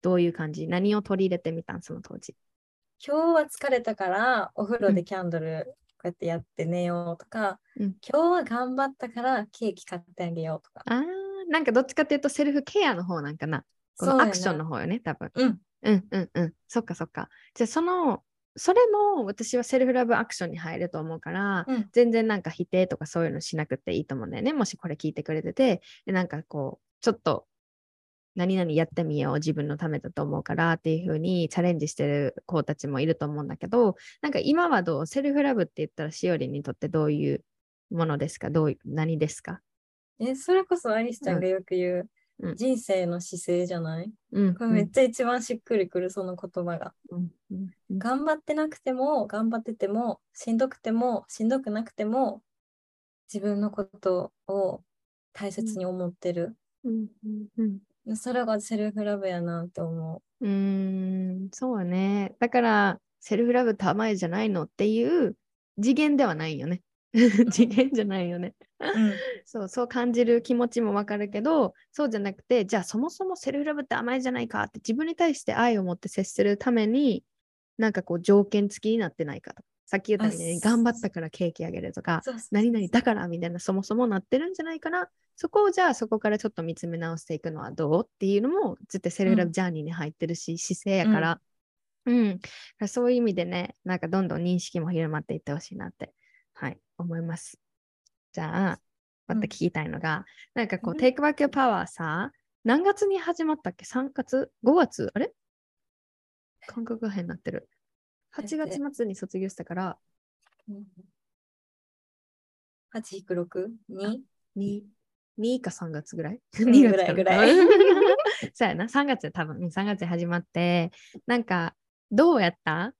Speaker 1: どういう感じ？何を取り入れてみたん？その当時。
Speaker 2: 今日は疲れたからお風呂でキャンドルこうやってやって寝ようとか、
Speaker 1: うん、
Speaker 2: 今日は頑張ったからケーキ買ってあげようとか。
Speaker 1: あなんかどっちかっていうとセルフケアの方なんかな？このアクションの方よね、多分。
Speaker 2: うん。
Speaker 1: うんうんうん。そっかそっか。じゃあそのそれも私はセルフラブアクションに入ると思うから、
Speaker 2: うん、
Speaker 1: 全然なんか否定とかそういうのしなくていいと思うんだよね。もしこれ聞いてくれてて、でなんかこう、ちょっと何々やってみよう自分のためだと思うからっていう風にチャレンジしてる子たちもいると思うんだけど、なんか今はどう？セルフラブって言ったらしおりにとってどういうものですか？どういう何ですか？
Speaker 2: え、それこそアリスちゃんがよく言う、うん、人生の姿勢じゃない、
Speaker 1: うん、
Speaker 2: これめっちゃ一番しっくりくるその言葉が、
Speaker 1: うん。
Speaker 2: 頑張ってなくても頑張っててもしんどくてもしんどくなくても自分のことを大切に思ってる、それがセルフラブやなって思
Speaker 1: う。うん。そうね。だからセルフラブって甘いじゃないのっていう次元ではないよね [laughs] 次元じゃないよね。
Speaker 2: うん、
Speaker 1: そうそう感じる気持ちもわかるけどそうじゃなくてじゃあそもそもセルフラブって甘いじゃないかって自分に対して愛を持って接するためになんかこう条件付きになってないかと。さっき言ったように頑張ったからケーキあげるとか何々だからみたいなそもそもなってるんじゃないかな。そこをじゃあそこからちょっと見つめ直していくのはどうっていうのも絶対セルフラブジャーニーに入ってるし、うん、姿勢やから、うん、うん、そういう意味でねなんかどんどん認識も広まっていってほしいなって。はい思います。じゃあ、また聞きたいのが、うん、なんかこう、テイクバックパワーさ、何月に始まったっけ ?3 月 ?5 月？あれ？感覚が変になってる。8月末に卒業したから、
Speaker 2: 8-6?2?
Speaker 1: 2? 2か3月ぐらい [laughs]
Speaker 2: ?2 ぐらいぐらい。[laughs]
Speaker 1: そうやな、3月多分、3月に始まって、なんか、どうやった？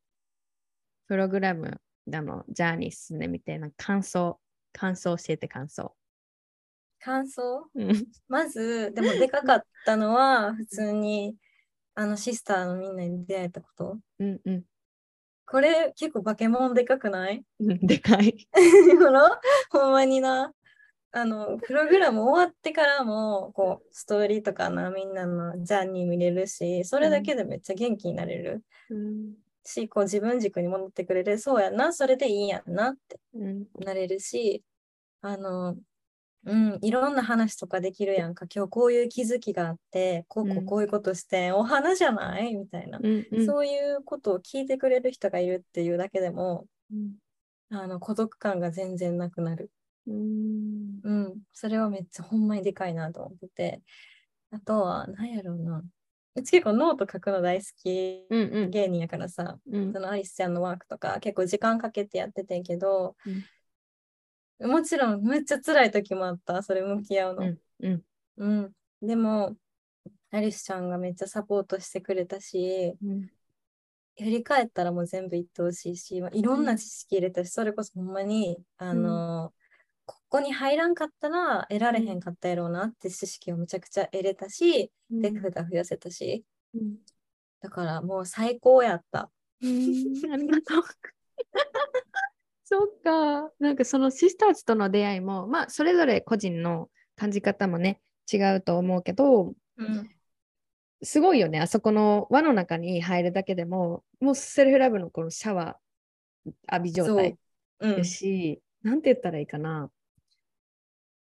Speaker 1: プログラムでも、ジャーニー進んでみて、なんか感想感想教えて感想。
Speaker 2: 感想？まず、でもでかかったのは、普通に、あの、シスターのみんなに出会えたこと。
Speaker 1: うんうん。
Speaker 2: これ、結構バケモンでかくない？
Speaker 1: でかい。
Speaker 2: ほんまにな。あの、プログラム終わってからも、こう、ストーリーとかのみんなのジャンに見れるし、それだけでめっちゃ元気になれる。
Speaker 1: うん、
Speaker 2: し、こう自分軸に戻ってくれる、そうやな、それでいいやんなってなれるし、あの、うん、いろんな話とかできるやんか。今日こういう気づきがあって、こうこうこういうことして、うん、お花じゃないみたいな、
Speaker 1: うんうん、
Speaker 2: そういうことを聞いてくれる人がいるっていうだけでも、
Speaker 1: うん、
Speaker 2: あの孤独感が全然なくなる。
Speaker 1: うん、う
Speaker 2: ん、それはめっちゃほんまにでかいなと思ってて。あとは、何やろうな。うち結構ノート書くの大好き芸人やからさ、
Speaker 1: うん、
Speaker 2: そのアリスちゃんのワークとか結構時間かけてやっててんけど、
Speaker 1: うん
Speaker 2: もちろんめっちゃ辛い時もあった、それ向き合うの。
Speaker 1: うん。うん。
Speaker 2: うん、でも、アリスちゃんがめっちゃサポートしてくれたし、
Speaker 1: うん、
Speaker 2: 振り返ったらもう全部言ってほしいし、いろんな知識入れたし、それこそほんまに、あの、うん、ここに入らんかったら得られへんかったやろうなって知識をむちゃくちゃ得れたし、
Speaker 1: うん、
Speaker 2: デフが増やせたし、
Speaker 1: うん、
Speaker 2: だからもう最高やった。[laughs]
Speaker 1: ありがとう。そっか。なんかそのシスターズとの出会いも、まあそれぞれ個人の感じ方もね、違うと思うけど、
Speaker 2: うん、
Speaker 1: すごいよね。あそこの輪の中に入るだけでも、もうセルフラブのこのシャワー浴び状態だし、うん、なんて言ったらいいかな。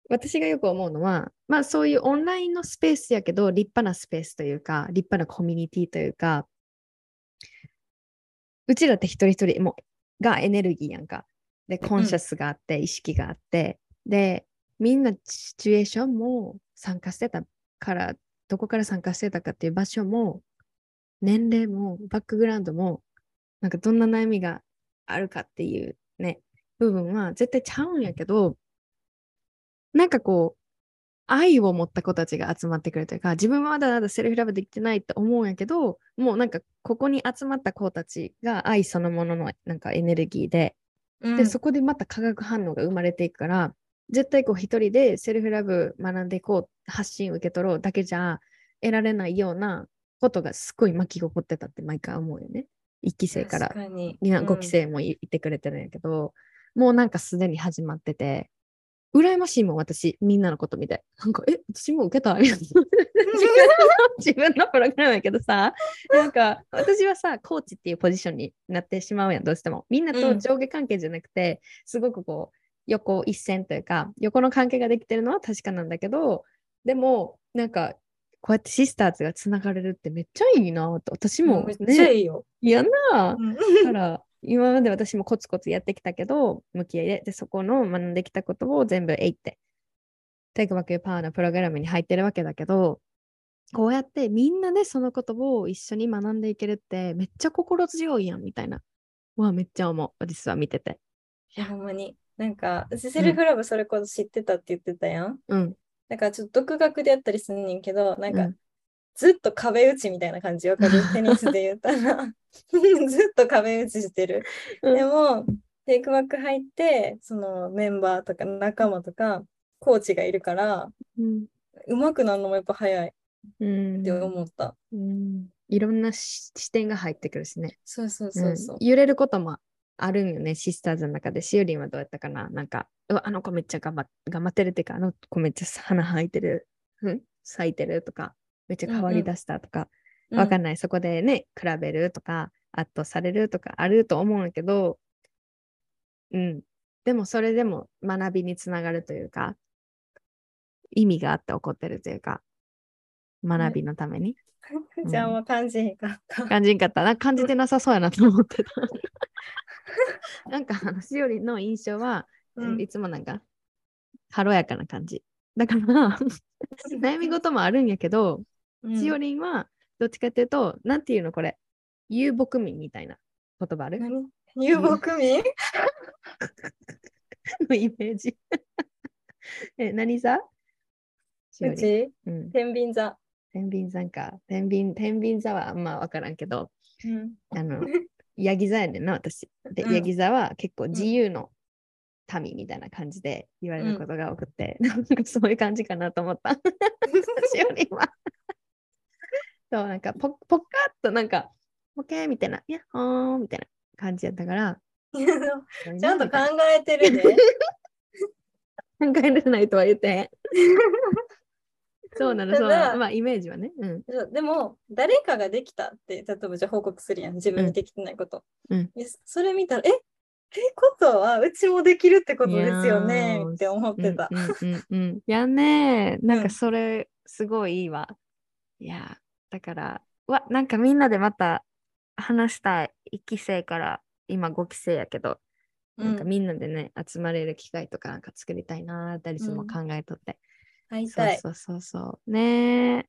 Speaker 1: 私がよく思うのは、まあそういうオンラインのスペースやけど、立派なスペースというか、立派なコミュニティというか、うちらって一人一人もがエネルギーやんか。で、コンシャスがあって、意識があって、で、みんなシチュエーションも参加してたから、どこから参加してたかっていう場所も、年齢も、バックグラウンドも、なんかどんな悩みがあるかっていうね、部分は絶対ちゃうんやけど、なんかこう、愛を持った子たちが集まってくるというか、自分はまだまだセルフラブできてないって思うんやけど、もうなんかここに集まった子たちが愛そのもののなんかエネルギーで、うん、で、そこでまた化学反応が生まれていくから、絶対こう一人でセルフラブ学んでいこう、発信受け取ろうだけじゃ得られないようなことがすごい巻き起こってたって毎回思うよね。1期生から。5期生もい,、てくれてるんやけど、もうなんかすでに始まってて、羨ましいもん、私、みんなのこと見て。なんか、え、私も受けた？みたいな。[laughs] [laughs] 自分のプログラムやけどさ、なんか、私はさ、コーチっていうポジションになってしまうやん、どうしても。みんなと上下関係じゃなくて、うん、すごくこう、横一線というか、横の関係ができてるのは確かなんだけど、でも、なんか、こうやってシスターズがつながれるってめっちゃいいなと、私も、
Speaker 2: ね、めっちゃいいよ。
Speaker 1: 嫌な。だから、今まで私もコツコツやってきたけど、向き合いで、でそこの学んできたことを全部えいって、テイクバックパワーのプログラムに入ってるわけだけど、こうやってみんなでそのことを一緒に学んでいけるってめっちゃ心強いやんみたいな。わめっちゃ思う。私は見てて。
Speaker 2: いや、ほんまに。なんか、セルフラブそれこそ知ってたって言ってたやん。
Speaker 1: うん。
Speaker 2: なんかちょっと独学でやったりすんねんけど、なんか、ずっと壁打ちみたいな感じわかるテニスで言ったら。[laughs] ずっと壁打ちしてる、うん、でもテイクバック入ってそのメンバーとか仲間とかコーチがいるから、うん、まくなるのもやっぱ早いって思った、
Speaker 1: うん、いろんな視点が入ってくるしね。
Speaker 2: そうそうそうそう、
Speaker 1: 揺れることもあるんよね、シスターズの中で。しおりんはどうやったかな。なんか、あの子めっちゃ頑張頑張ってるっていうか、あの子めっちゃ花咲いてる、うん、咲いてるとか、めっちゃ変わりだしたとか、うんうん、わかんない。そこでね、比べるとか、圧倒されるとかあると思うんだけど、うん。でもそれでも学びにつながるというか、意味があって起こってるというか、学びのために。
Speaker 2: じゃあもう感じへんかった。
Speaker 1: 感じんかった。なんか感じてなさそうやなと思ってた。[laughs] なんかあのしおりの印象は、うん、いつもなんか軽やかな感じ。だから [laughs] 悩み事もあるんやけど、しおりんはどっちかっていうと、なんていうのこれ、遊牧民みたいな言葉ある？
Speaker 2: 遊牧民？[laughs]
Speaker 1: のイメージ。[laughs] え、何座？
Speaker 2: うち、うん、天秤座。
Speaker 1: 天秤座か。天秤天秤座はあんま分からんけど、うん、あの、[laughs] ヤギ座やねんな、私。で、うん、ヤギ座は結構自由の民みたいな感じで言われることが多くて、うん、なんかそういう感じかなと思った。しおりんは。そう、なんかポポッカッとなんか、ポケーみたいな、いやほーみたいな感じやったから。[laughs]
Speaker 2: ちゃんと考えてるで。
Speaker 1: 考えれないとは言って。[laughs] そうなの、そうなの。まあ、イメージはね。うん、
Speaker 2: でも、誰かができたって、例えばじゃ報告するやん、自分にできてないこと。
Speaker 1: うん、
Speaker 2: それ見たら、え？ってことは、うちもできるってことですよねって思ってた。
Speaker 1: うんうんうん、やねなんかそれ、すごいいいわ。いや、だから、わ、なんかみんなでまた話したい。1期生から今5期生やけど、なんかみんなでね、集まれる機会とかなんか作りたいなってリスも考えとって。
Speaker 2: 会いた
Speaker 1: い。そうそうそうね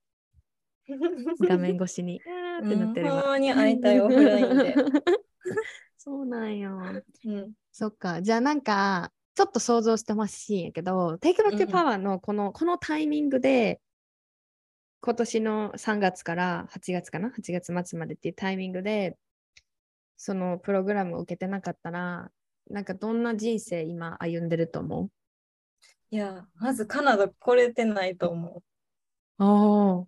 Speaker 1: [laughs] 画面越しに。
Speaker 2: あってなってるわ。ほんまに会いたいオフラインで。[laughs]
Speaker 1: そうなんよ。
Speaker 2: うん、
Speaker 1: そっか。じゃあなんか、ちょっと想像してほしいんやけど、テイクバックパワーのこの、うん、このタイミングで、今年の3月から8月かな ?8 月末までっていうタイミングで、そのプログラムを受けてなかったら、なんかどんな人生今歩んでると思う？
Speaker 2: いや、まずカナダ来れてないと思
Speaker 1: う。あ
Speaker 2: あ。っ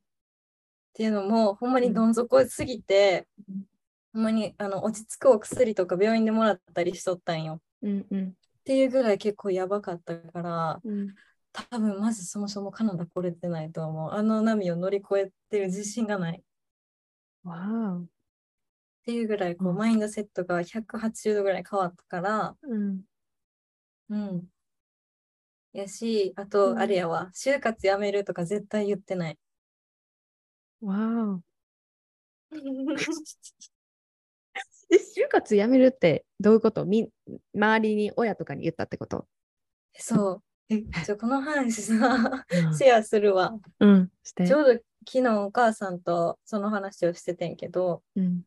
Speaker 2: ていうのも、ほんまにどん底すぎて、うん、ほんまにあの落ち着くお薬とか病院でもらったりしとったんよ。
Speaker 1: うんうん
Speaker 2: っていうぐらい結構やばかったから、
Speaker 1: うん
Speaker 2: 多分まずそもそもカナダ来れてないと思う。あの波を乗り越えてる自信がない。っ
Speaker 1: わあ。
Speaker 2: ていうぐらいこう、
Speaker 1: うん
Speaker 2: マインドセットが180度ぐらい変わったから、
Speaker 1: うん。
Speaker 2: うん。やし、あと、
Speaker 1: うん
Speaker 2: あれやわ、就活やめるとか絶対言ってない。
Speaker 1: わあ。[laughs] え、就活やめるってどういうこと？み周りに親とかに言ったってこと？
Speaker 2: そう。え、ちょ、この話さ、
Speaker 1: うん
Speaker 2: シェアするわ。
Speaker 1: うん。して
Speaker 2: ち。ょうど昨日お母さんとその話をしててんけど、
Speaker 1: うん。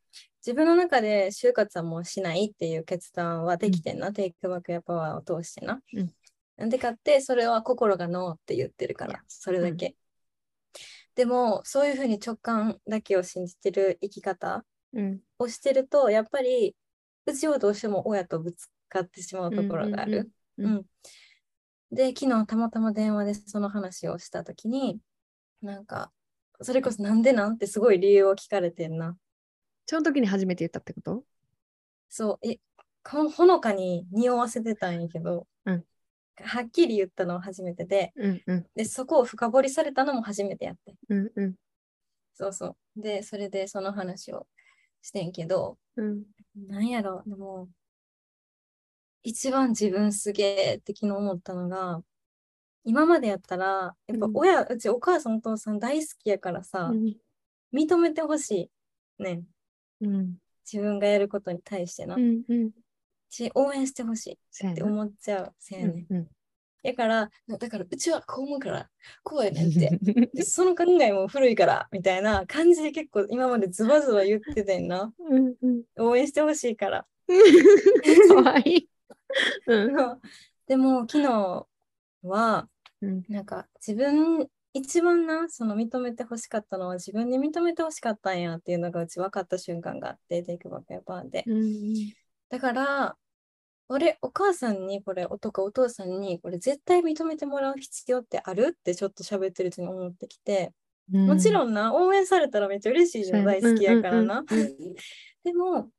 Speaker 2: 自分の中で就活はもうしないっていう決断はできてんな、テイクバックやパワーを通してな。
Speaker 1: うん
Speaker 2: なんでかって、それは心がノーって言ってるから、それだけ。でも、そういうふうに直感だけを信じてる生き方
Speaker 1: うん。
Speaker 2: をしてると、やっぱり、うちはどうしても親とぶつかってしまうところがある。
Speaker 1: うんうんうん
Speaker 2: うんで、昨日たまたま電話でその話をしたときに、なんか、それこそなんでなん？てすごい理由を聞かれてんな。
Speaker 1: その時に初めて言ったってこと？
Speaker 2: そう、え、ほほのかに匂わせてたんやけど、
Speaker 1: うん
Speaker 2: はっきり言ったのは初めてで、
Speaker 1: うんうん
Speaker 2: で、そこを深掘りされたのも初めてやって。
Speaker 1: うんうん
Speaker 2: そうそう。で、それでその話をしてんけど、
Speaker 1: うん
Speaker 2: なんやろ、でも、一番自分すげえって昨日思ったのが、今までやったら、やっぱ
Speaker 1: うん
Speaker 2: 親、うちお母さんお父さん大好きやからさ、
Speaker 1: うん
Speaker 2: 認めてほしい。ねん
Speaker 1: うん
Speaker 2: 自分がやることに対してな。
Speaker 1: うんうん
Speaker 2: し応援してほしいって思っちゃう。せやねん。
Speaker 1: うん
Speaker 2: だから、だからうちはこう思うから、こうやねんって。でその考えも古いから、みたいな感じで結構今までズバズバ言っててんな。
Speaker 1: うんうん
Speaker 2: 応援してほしいから。
Speaker 1: かわいい。うん。
Speaker 2: でも昨日は、
Speaker 1: うん。
Speaker 2: なんか自分、一番な、その認めてほしかったのは自分に認めてほしかったんやっていうのがうち分かった瞬間があって、テイクバックやパンで。
Speaker 1: うん
Speaker 2: だから、俺、お母さんにこれ、とかお父さんにこれ絶対認めてもらう必要ってあるってちょっと喋ってるうちに思ってきて、
Speaker 1: うん。
Speaker 2: もちろんな、応援されたらめっちゃ嬉しいじゃん、大好きやからな。[laughs] でも、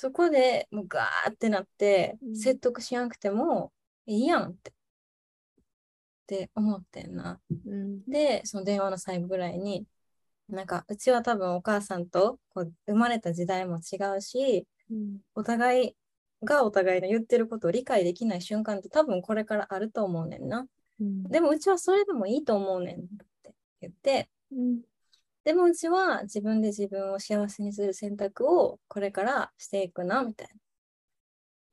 Speaker 2: そこでもうガーってなって、
Speaker 1: うん
Speaker 2: 説得しなくてもいいやんって。って思ってんな。
Speaker 1: うん
Speaker 2: で、その電話の最後ぐらいに、なんか、うちは多分お母さんとこう生まれた時代も違うし、
Speaker 1: うん
Speaker 2: お互いがお互いの言ってることを理解できない瞬間って多分これからあると思うねんな。
Speaker 1: うん
Speaker 2: でもうちはそれでもいいと思うねんって言って、
Speaker 1: うん
Speaker 2: でもうちは自分で自分を幸せにする選択をこれからしていくな、みたい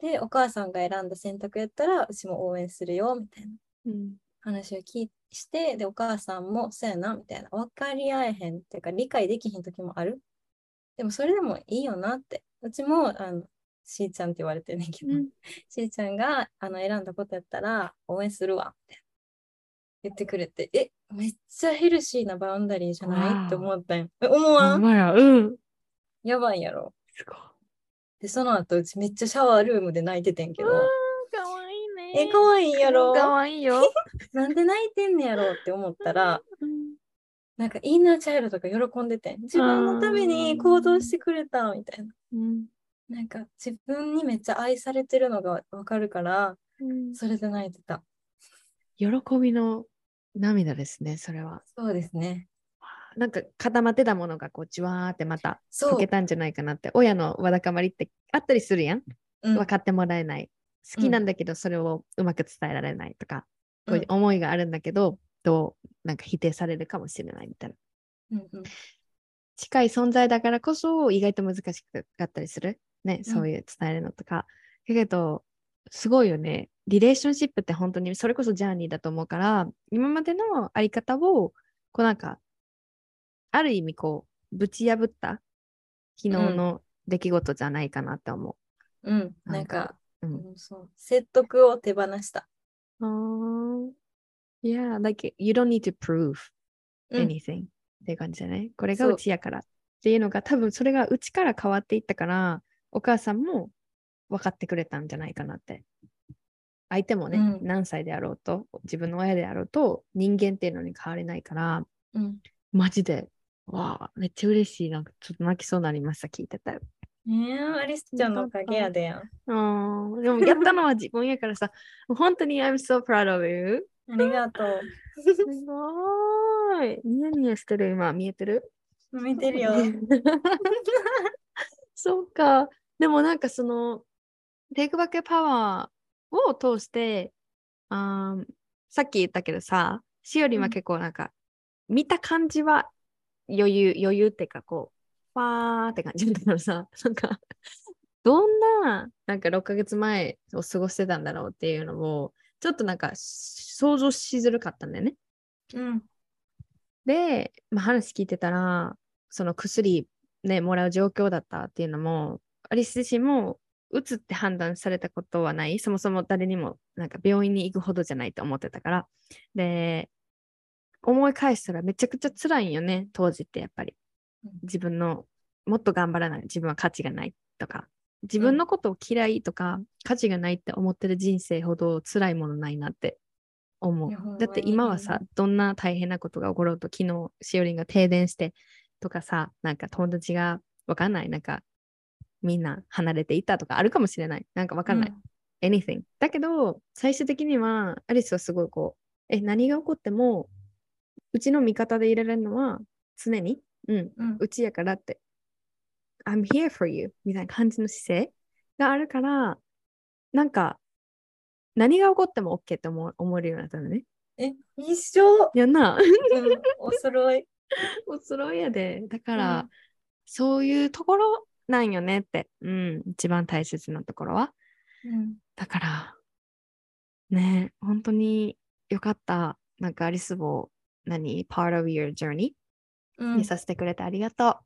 Speaker 2: な。で、お母さんが選んだ選択やったらうちも応援するよ、みたいな
Speaker 1: うん
Speaker 2: 話を聞いして、で、お母さんもそうやな、みたいな。分かり合えへんっていうか理解できひん時もある。でもそれでもいいよなって。うちも、あの、しーちゃんって言われてんねんけど、
Speaker 1: うん
Speaker 2: しーちゃんがあの選んだことやったら応援するわって言ってくれて、え、めっちゃヘルシーなバウンダリーじゃない？って思ったん思わん？
Speaker 1: うん。
Speaker 2: やばいやろ。
Speaker 1: すごい。
Speaker 2: で、その後うちめっちゃシャワールームで泣いててんけど、
Speaker 1: かわいいね。
Speaker 2: え、かわいいやろ？
Speaker 1: かわいいよ。[laughs]
Speaker 2: なんで泣いてんねやろって思ったら、
Speaker 1: うん。
Speaker 2: なんかインナーチャイルドが喜んでてん。自分のために行動してくれたみたいな。
Speaker 1: うん。
Speaker 2: なんか自分にめっちゃ愛されてるのがわかるから、
Speaker 1: うん。
Speaker 2: それで泣いてた。
Speaker 1: 喜びの涙ですねそれは。
Speaker 2: そうですね。
Speaker 1: なんか固まってたものがこうじわーってまた溶け。たんじゃないかなって。親のわだかまりってあったりするやん。
Speaker 2: うん。
Speaker 1: 分かってもらえない。好きなんだけどそれをうまく伝えられないとか、こういう思いがあるんだけどどうなんか否定されるかもしれないみたいな。
Speaker 2: うんうん。
Speaker 1: 近い存在だからこそ意外と難しかったりする？ね
Speaker 2: うん。
Speaker 1: そういう伝えるのとか、だけどすごいよねリレーションシップって本当にそれこそジャーニーだと思うから今までのあり方をこうなんかある意味こうぶち破った昨日の出来事じゃないかなって思
Speaker 2: う。ん。
Speaker 1: な
Speaker 2: んんか、
Speaker 1: う。う
Speaker 2: うんんそう。説得を手放した。
Speaker 1: あー。Yeah, like you don't need to prove
Speaker 2: うん。
Speaker 1: anything、っていう感じじゃない？これが
Speaker 2: う
Speaker 1: ちやからっていうのが多分それがうちから変わっていったからお母さんも分かってくれたんじゃないかなって相手もね、
Speaker 2: うん
Speaker 1: 何歳であろうと自分の親であろうと人間っていうのに変われないから
Speaker 2: うん。
Speaker 1: マジでわあめっちゃ嬉しいなんかちょっと泣きそうになりました聞いてたよ
Speaker 2: ねえ、アリスちゃんのおかげやでやん。
Speaker 1: でもやったのは自分やからさ、本当に I'm so proud of you.
Speaker 2: ありがとう。
Speaker 1: すごい。ニヤニヤしてる？今、見えてる？
Speaker 2: 見てるよ。[laughs]
Speaker 1: そうか。でもなんかその、テイクバックパワーを通して、あーさっき言ったけどさ、しおりんは結構なんか、見た感じは余裕、余裕っていうかこう、ファーって感じだからさ、[laughs] なんか、どんな、なんか6ヶ月前を過ごしてたんだろうっていうのを、ちょっとなんか想像しづらかったんだよね。
Speaker 2: うん。
Speaker 1: で、まあ、話聞いてたら、その薬ね、もらう状況だったっていうのも、アリス自身も、うつって判断されたことはない。そもそも誰にも、なんか病院に行くほどじゃないと思ってたから。で、思い返したらめちゃくちゃ辛いんよね、当時ってやっぱり
Speaker 2: うん。
Speaker 1: 自分の、もっと頑張らない。自分は価値がないとか。自分のことを嫌いとか、価値がないって思ってる人生ほど辛いものないなって思う。だって
Speaker 2: に
Speaker 1: 今はさ、どんな大変なことが起ころうと、昨日、しおりんが停電してとかさ、なんか友達がわかんない、なんかみんな離れていたとかあるかもしれない。なんかわかんない。anything。だけど、最終的には、アリスはすごいこう、え、何が起こっても、うちの味方でいられるのは常に、うん、
Speaker 2: うん。
Speaker 1: うちやからって、I'm here for you みたいな感じの姿勢があるから、なんか、何が起こっても OK って思う思えるようになったのね。
Speaker 2: え、一緒。
Speaker 1: やんな。
Speaker 2: うん。お揃い。[laughs]
Speaker 1: おそろいやで。だから、
Speaker 2: うん
Speaker 1: そういうところなんよねって、うん、一番大切なところは。
Speaker 2: うん。
Speaker 1: だから、ね、本当によかった。なんかアリスを、何、part of your journey
Speaker 2: うん
Speaker 1: にさせてくれてありがと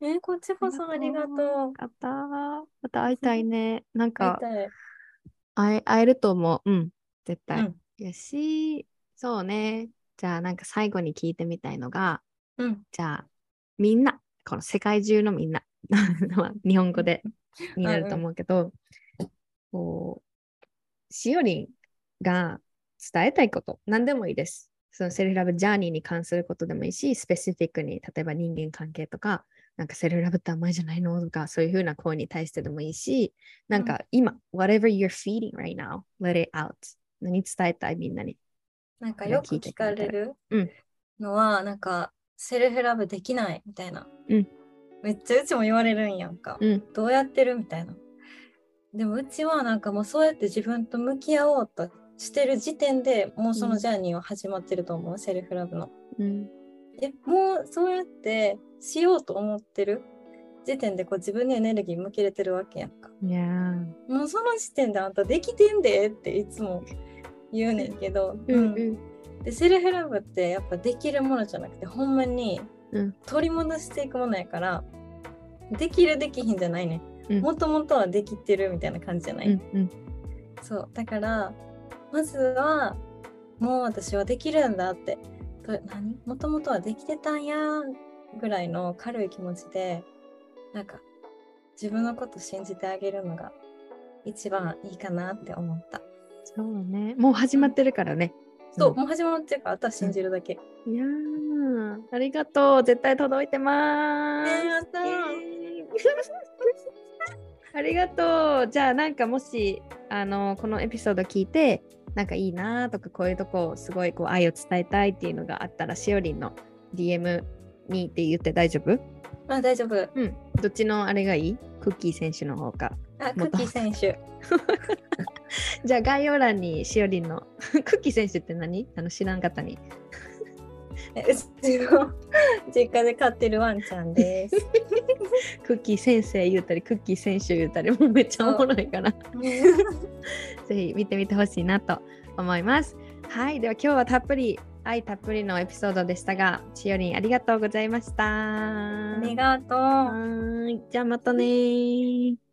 Speaker 1: う。
Speaker 2: え、こっちこそありがとう。
Speaker 1: よかった。また会いたいね。なんか。会え、ると思う。うん、絶対。
Speaker 2: うん
Speaker 1: よし、そうね。じゃあなんか最後に聞いてみたいのが、
Speaker 2: うん。
Speaker 1: じゃあみんな、この世界中のみんな、まあ [laughs] 日本語でになると思うけど、こう、しおりんが伝えたいこと、何でもいいです。そのセルフラブジャーニーに関することでもいいし、スペシフィックに、例えば人間関係とか、なんかセルフラブって甘いじゃないのとか、そういうふうな声に対してでもいいし、なんか今、whatever you're feeding right now, let it out. 何伝えたい？みんなに。
Speaker 2: なんかよく聞かれる
Speaker 1: うん
Speaker 2: のは、なんか、セルフラブできないみたいな。
Speaker 1: うん
Speaker 2: めっちゃうちも言われるんやんか。
Speaker 1: うん、
Speaker 2: どうやってるみたいな。でもうちはなんかもうそうやって自分と向き合おうとしてる時点でもうそのジャーニーは始まってると思う、セルフラブの。
Speaker 1: うん、
Speaker 2: でもうそうやってしようと思ってる時点でこう自分にエネルギー向けれてるわけやんか。
Speaker 1: いやー
Speaker 2: もうその時点であんたできてんでっていつも言うねんけど、
Speaker 1: うんうん
Speaker 2: でセルフラブってやっぱできるものじゃなくてほんまに
Speaker 1: うん。
Speaker 2: 取り戻していくものやからできるできひんじゃないね。
Speaker 1: うん。
Speaker 2: もともとはできてるみたいな感じじゃない、
Speaker 1: うんうん。
Speaker 2: そう。だからまずはもう私はできるんだって。と何？もともとはできてたんやぐらいの軽い気持ちでなんか自分のこと信じてあげるのが一番いいかなって思った。
Speaker 1: そうね。もう始まってるからね。
Speaker 2: そう、
Speaker 1: ん
Speaker 2: もう始まってるからあとは信じるだけ。ね
Speaker 1: いやー、ありがとう。絶対届いてまーす。
Speaker 2: えやったー
Speaker 1: ありがとう。じゃあなんかもしあのこのエピソード聞いてなんかいいなとかこういうとこすごいこう愛を伝えたいっていうのがあったらしおりんの DM にって言って大丈夫？
Speaker 2: あ、大丈夫。
Speaker 1: うん。どっちのあれがいい？クッキー選手の方か。
Speaker 2: あ、クッキー選手。[laughs]
Speaker 1: じゃあ概要欄にしおりんのクッキー選手って何？あの知らん方に。
Speaker 2: えうちの実家で飼ってるワンちゃんです。[laughs]
Speaker 1: クッキー先生言ったりクッキー選手言ったりもうめっちゃおもろいから。[laughs] ぜひ見てみてほしいなと思います。はい、では今日はたっぷり愛たっぷりのエピソードでしたが、しおりんありがとうございました。
Speaker 2: ありがとう。
Speaker 1: じゃあまたねー。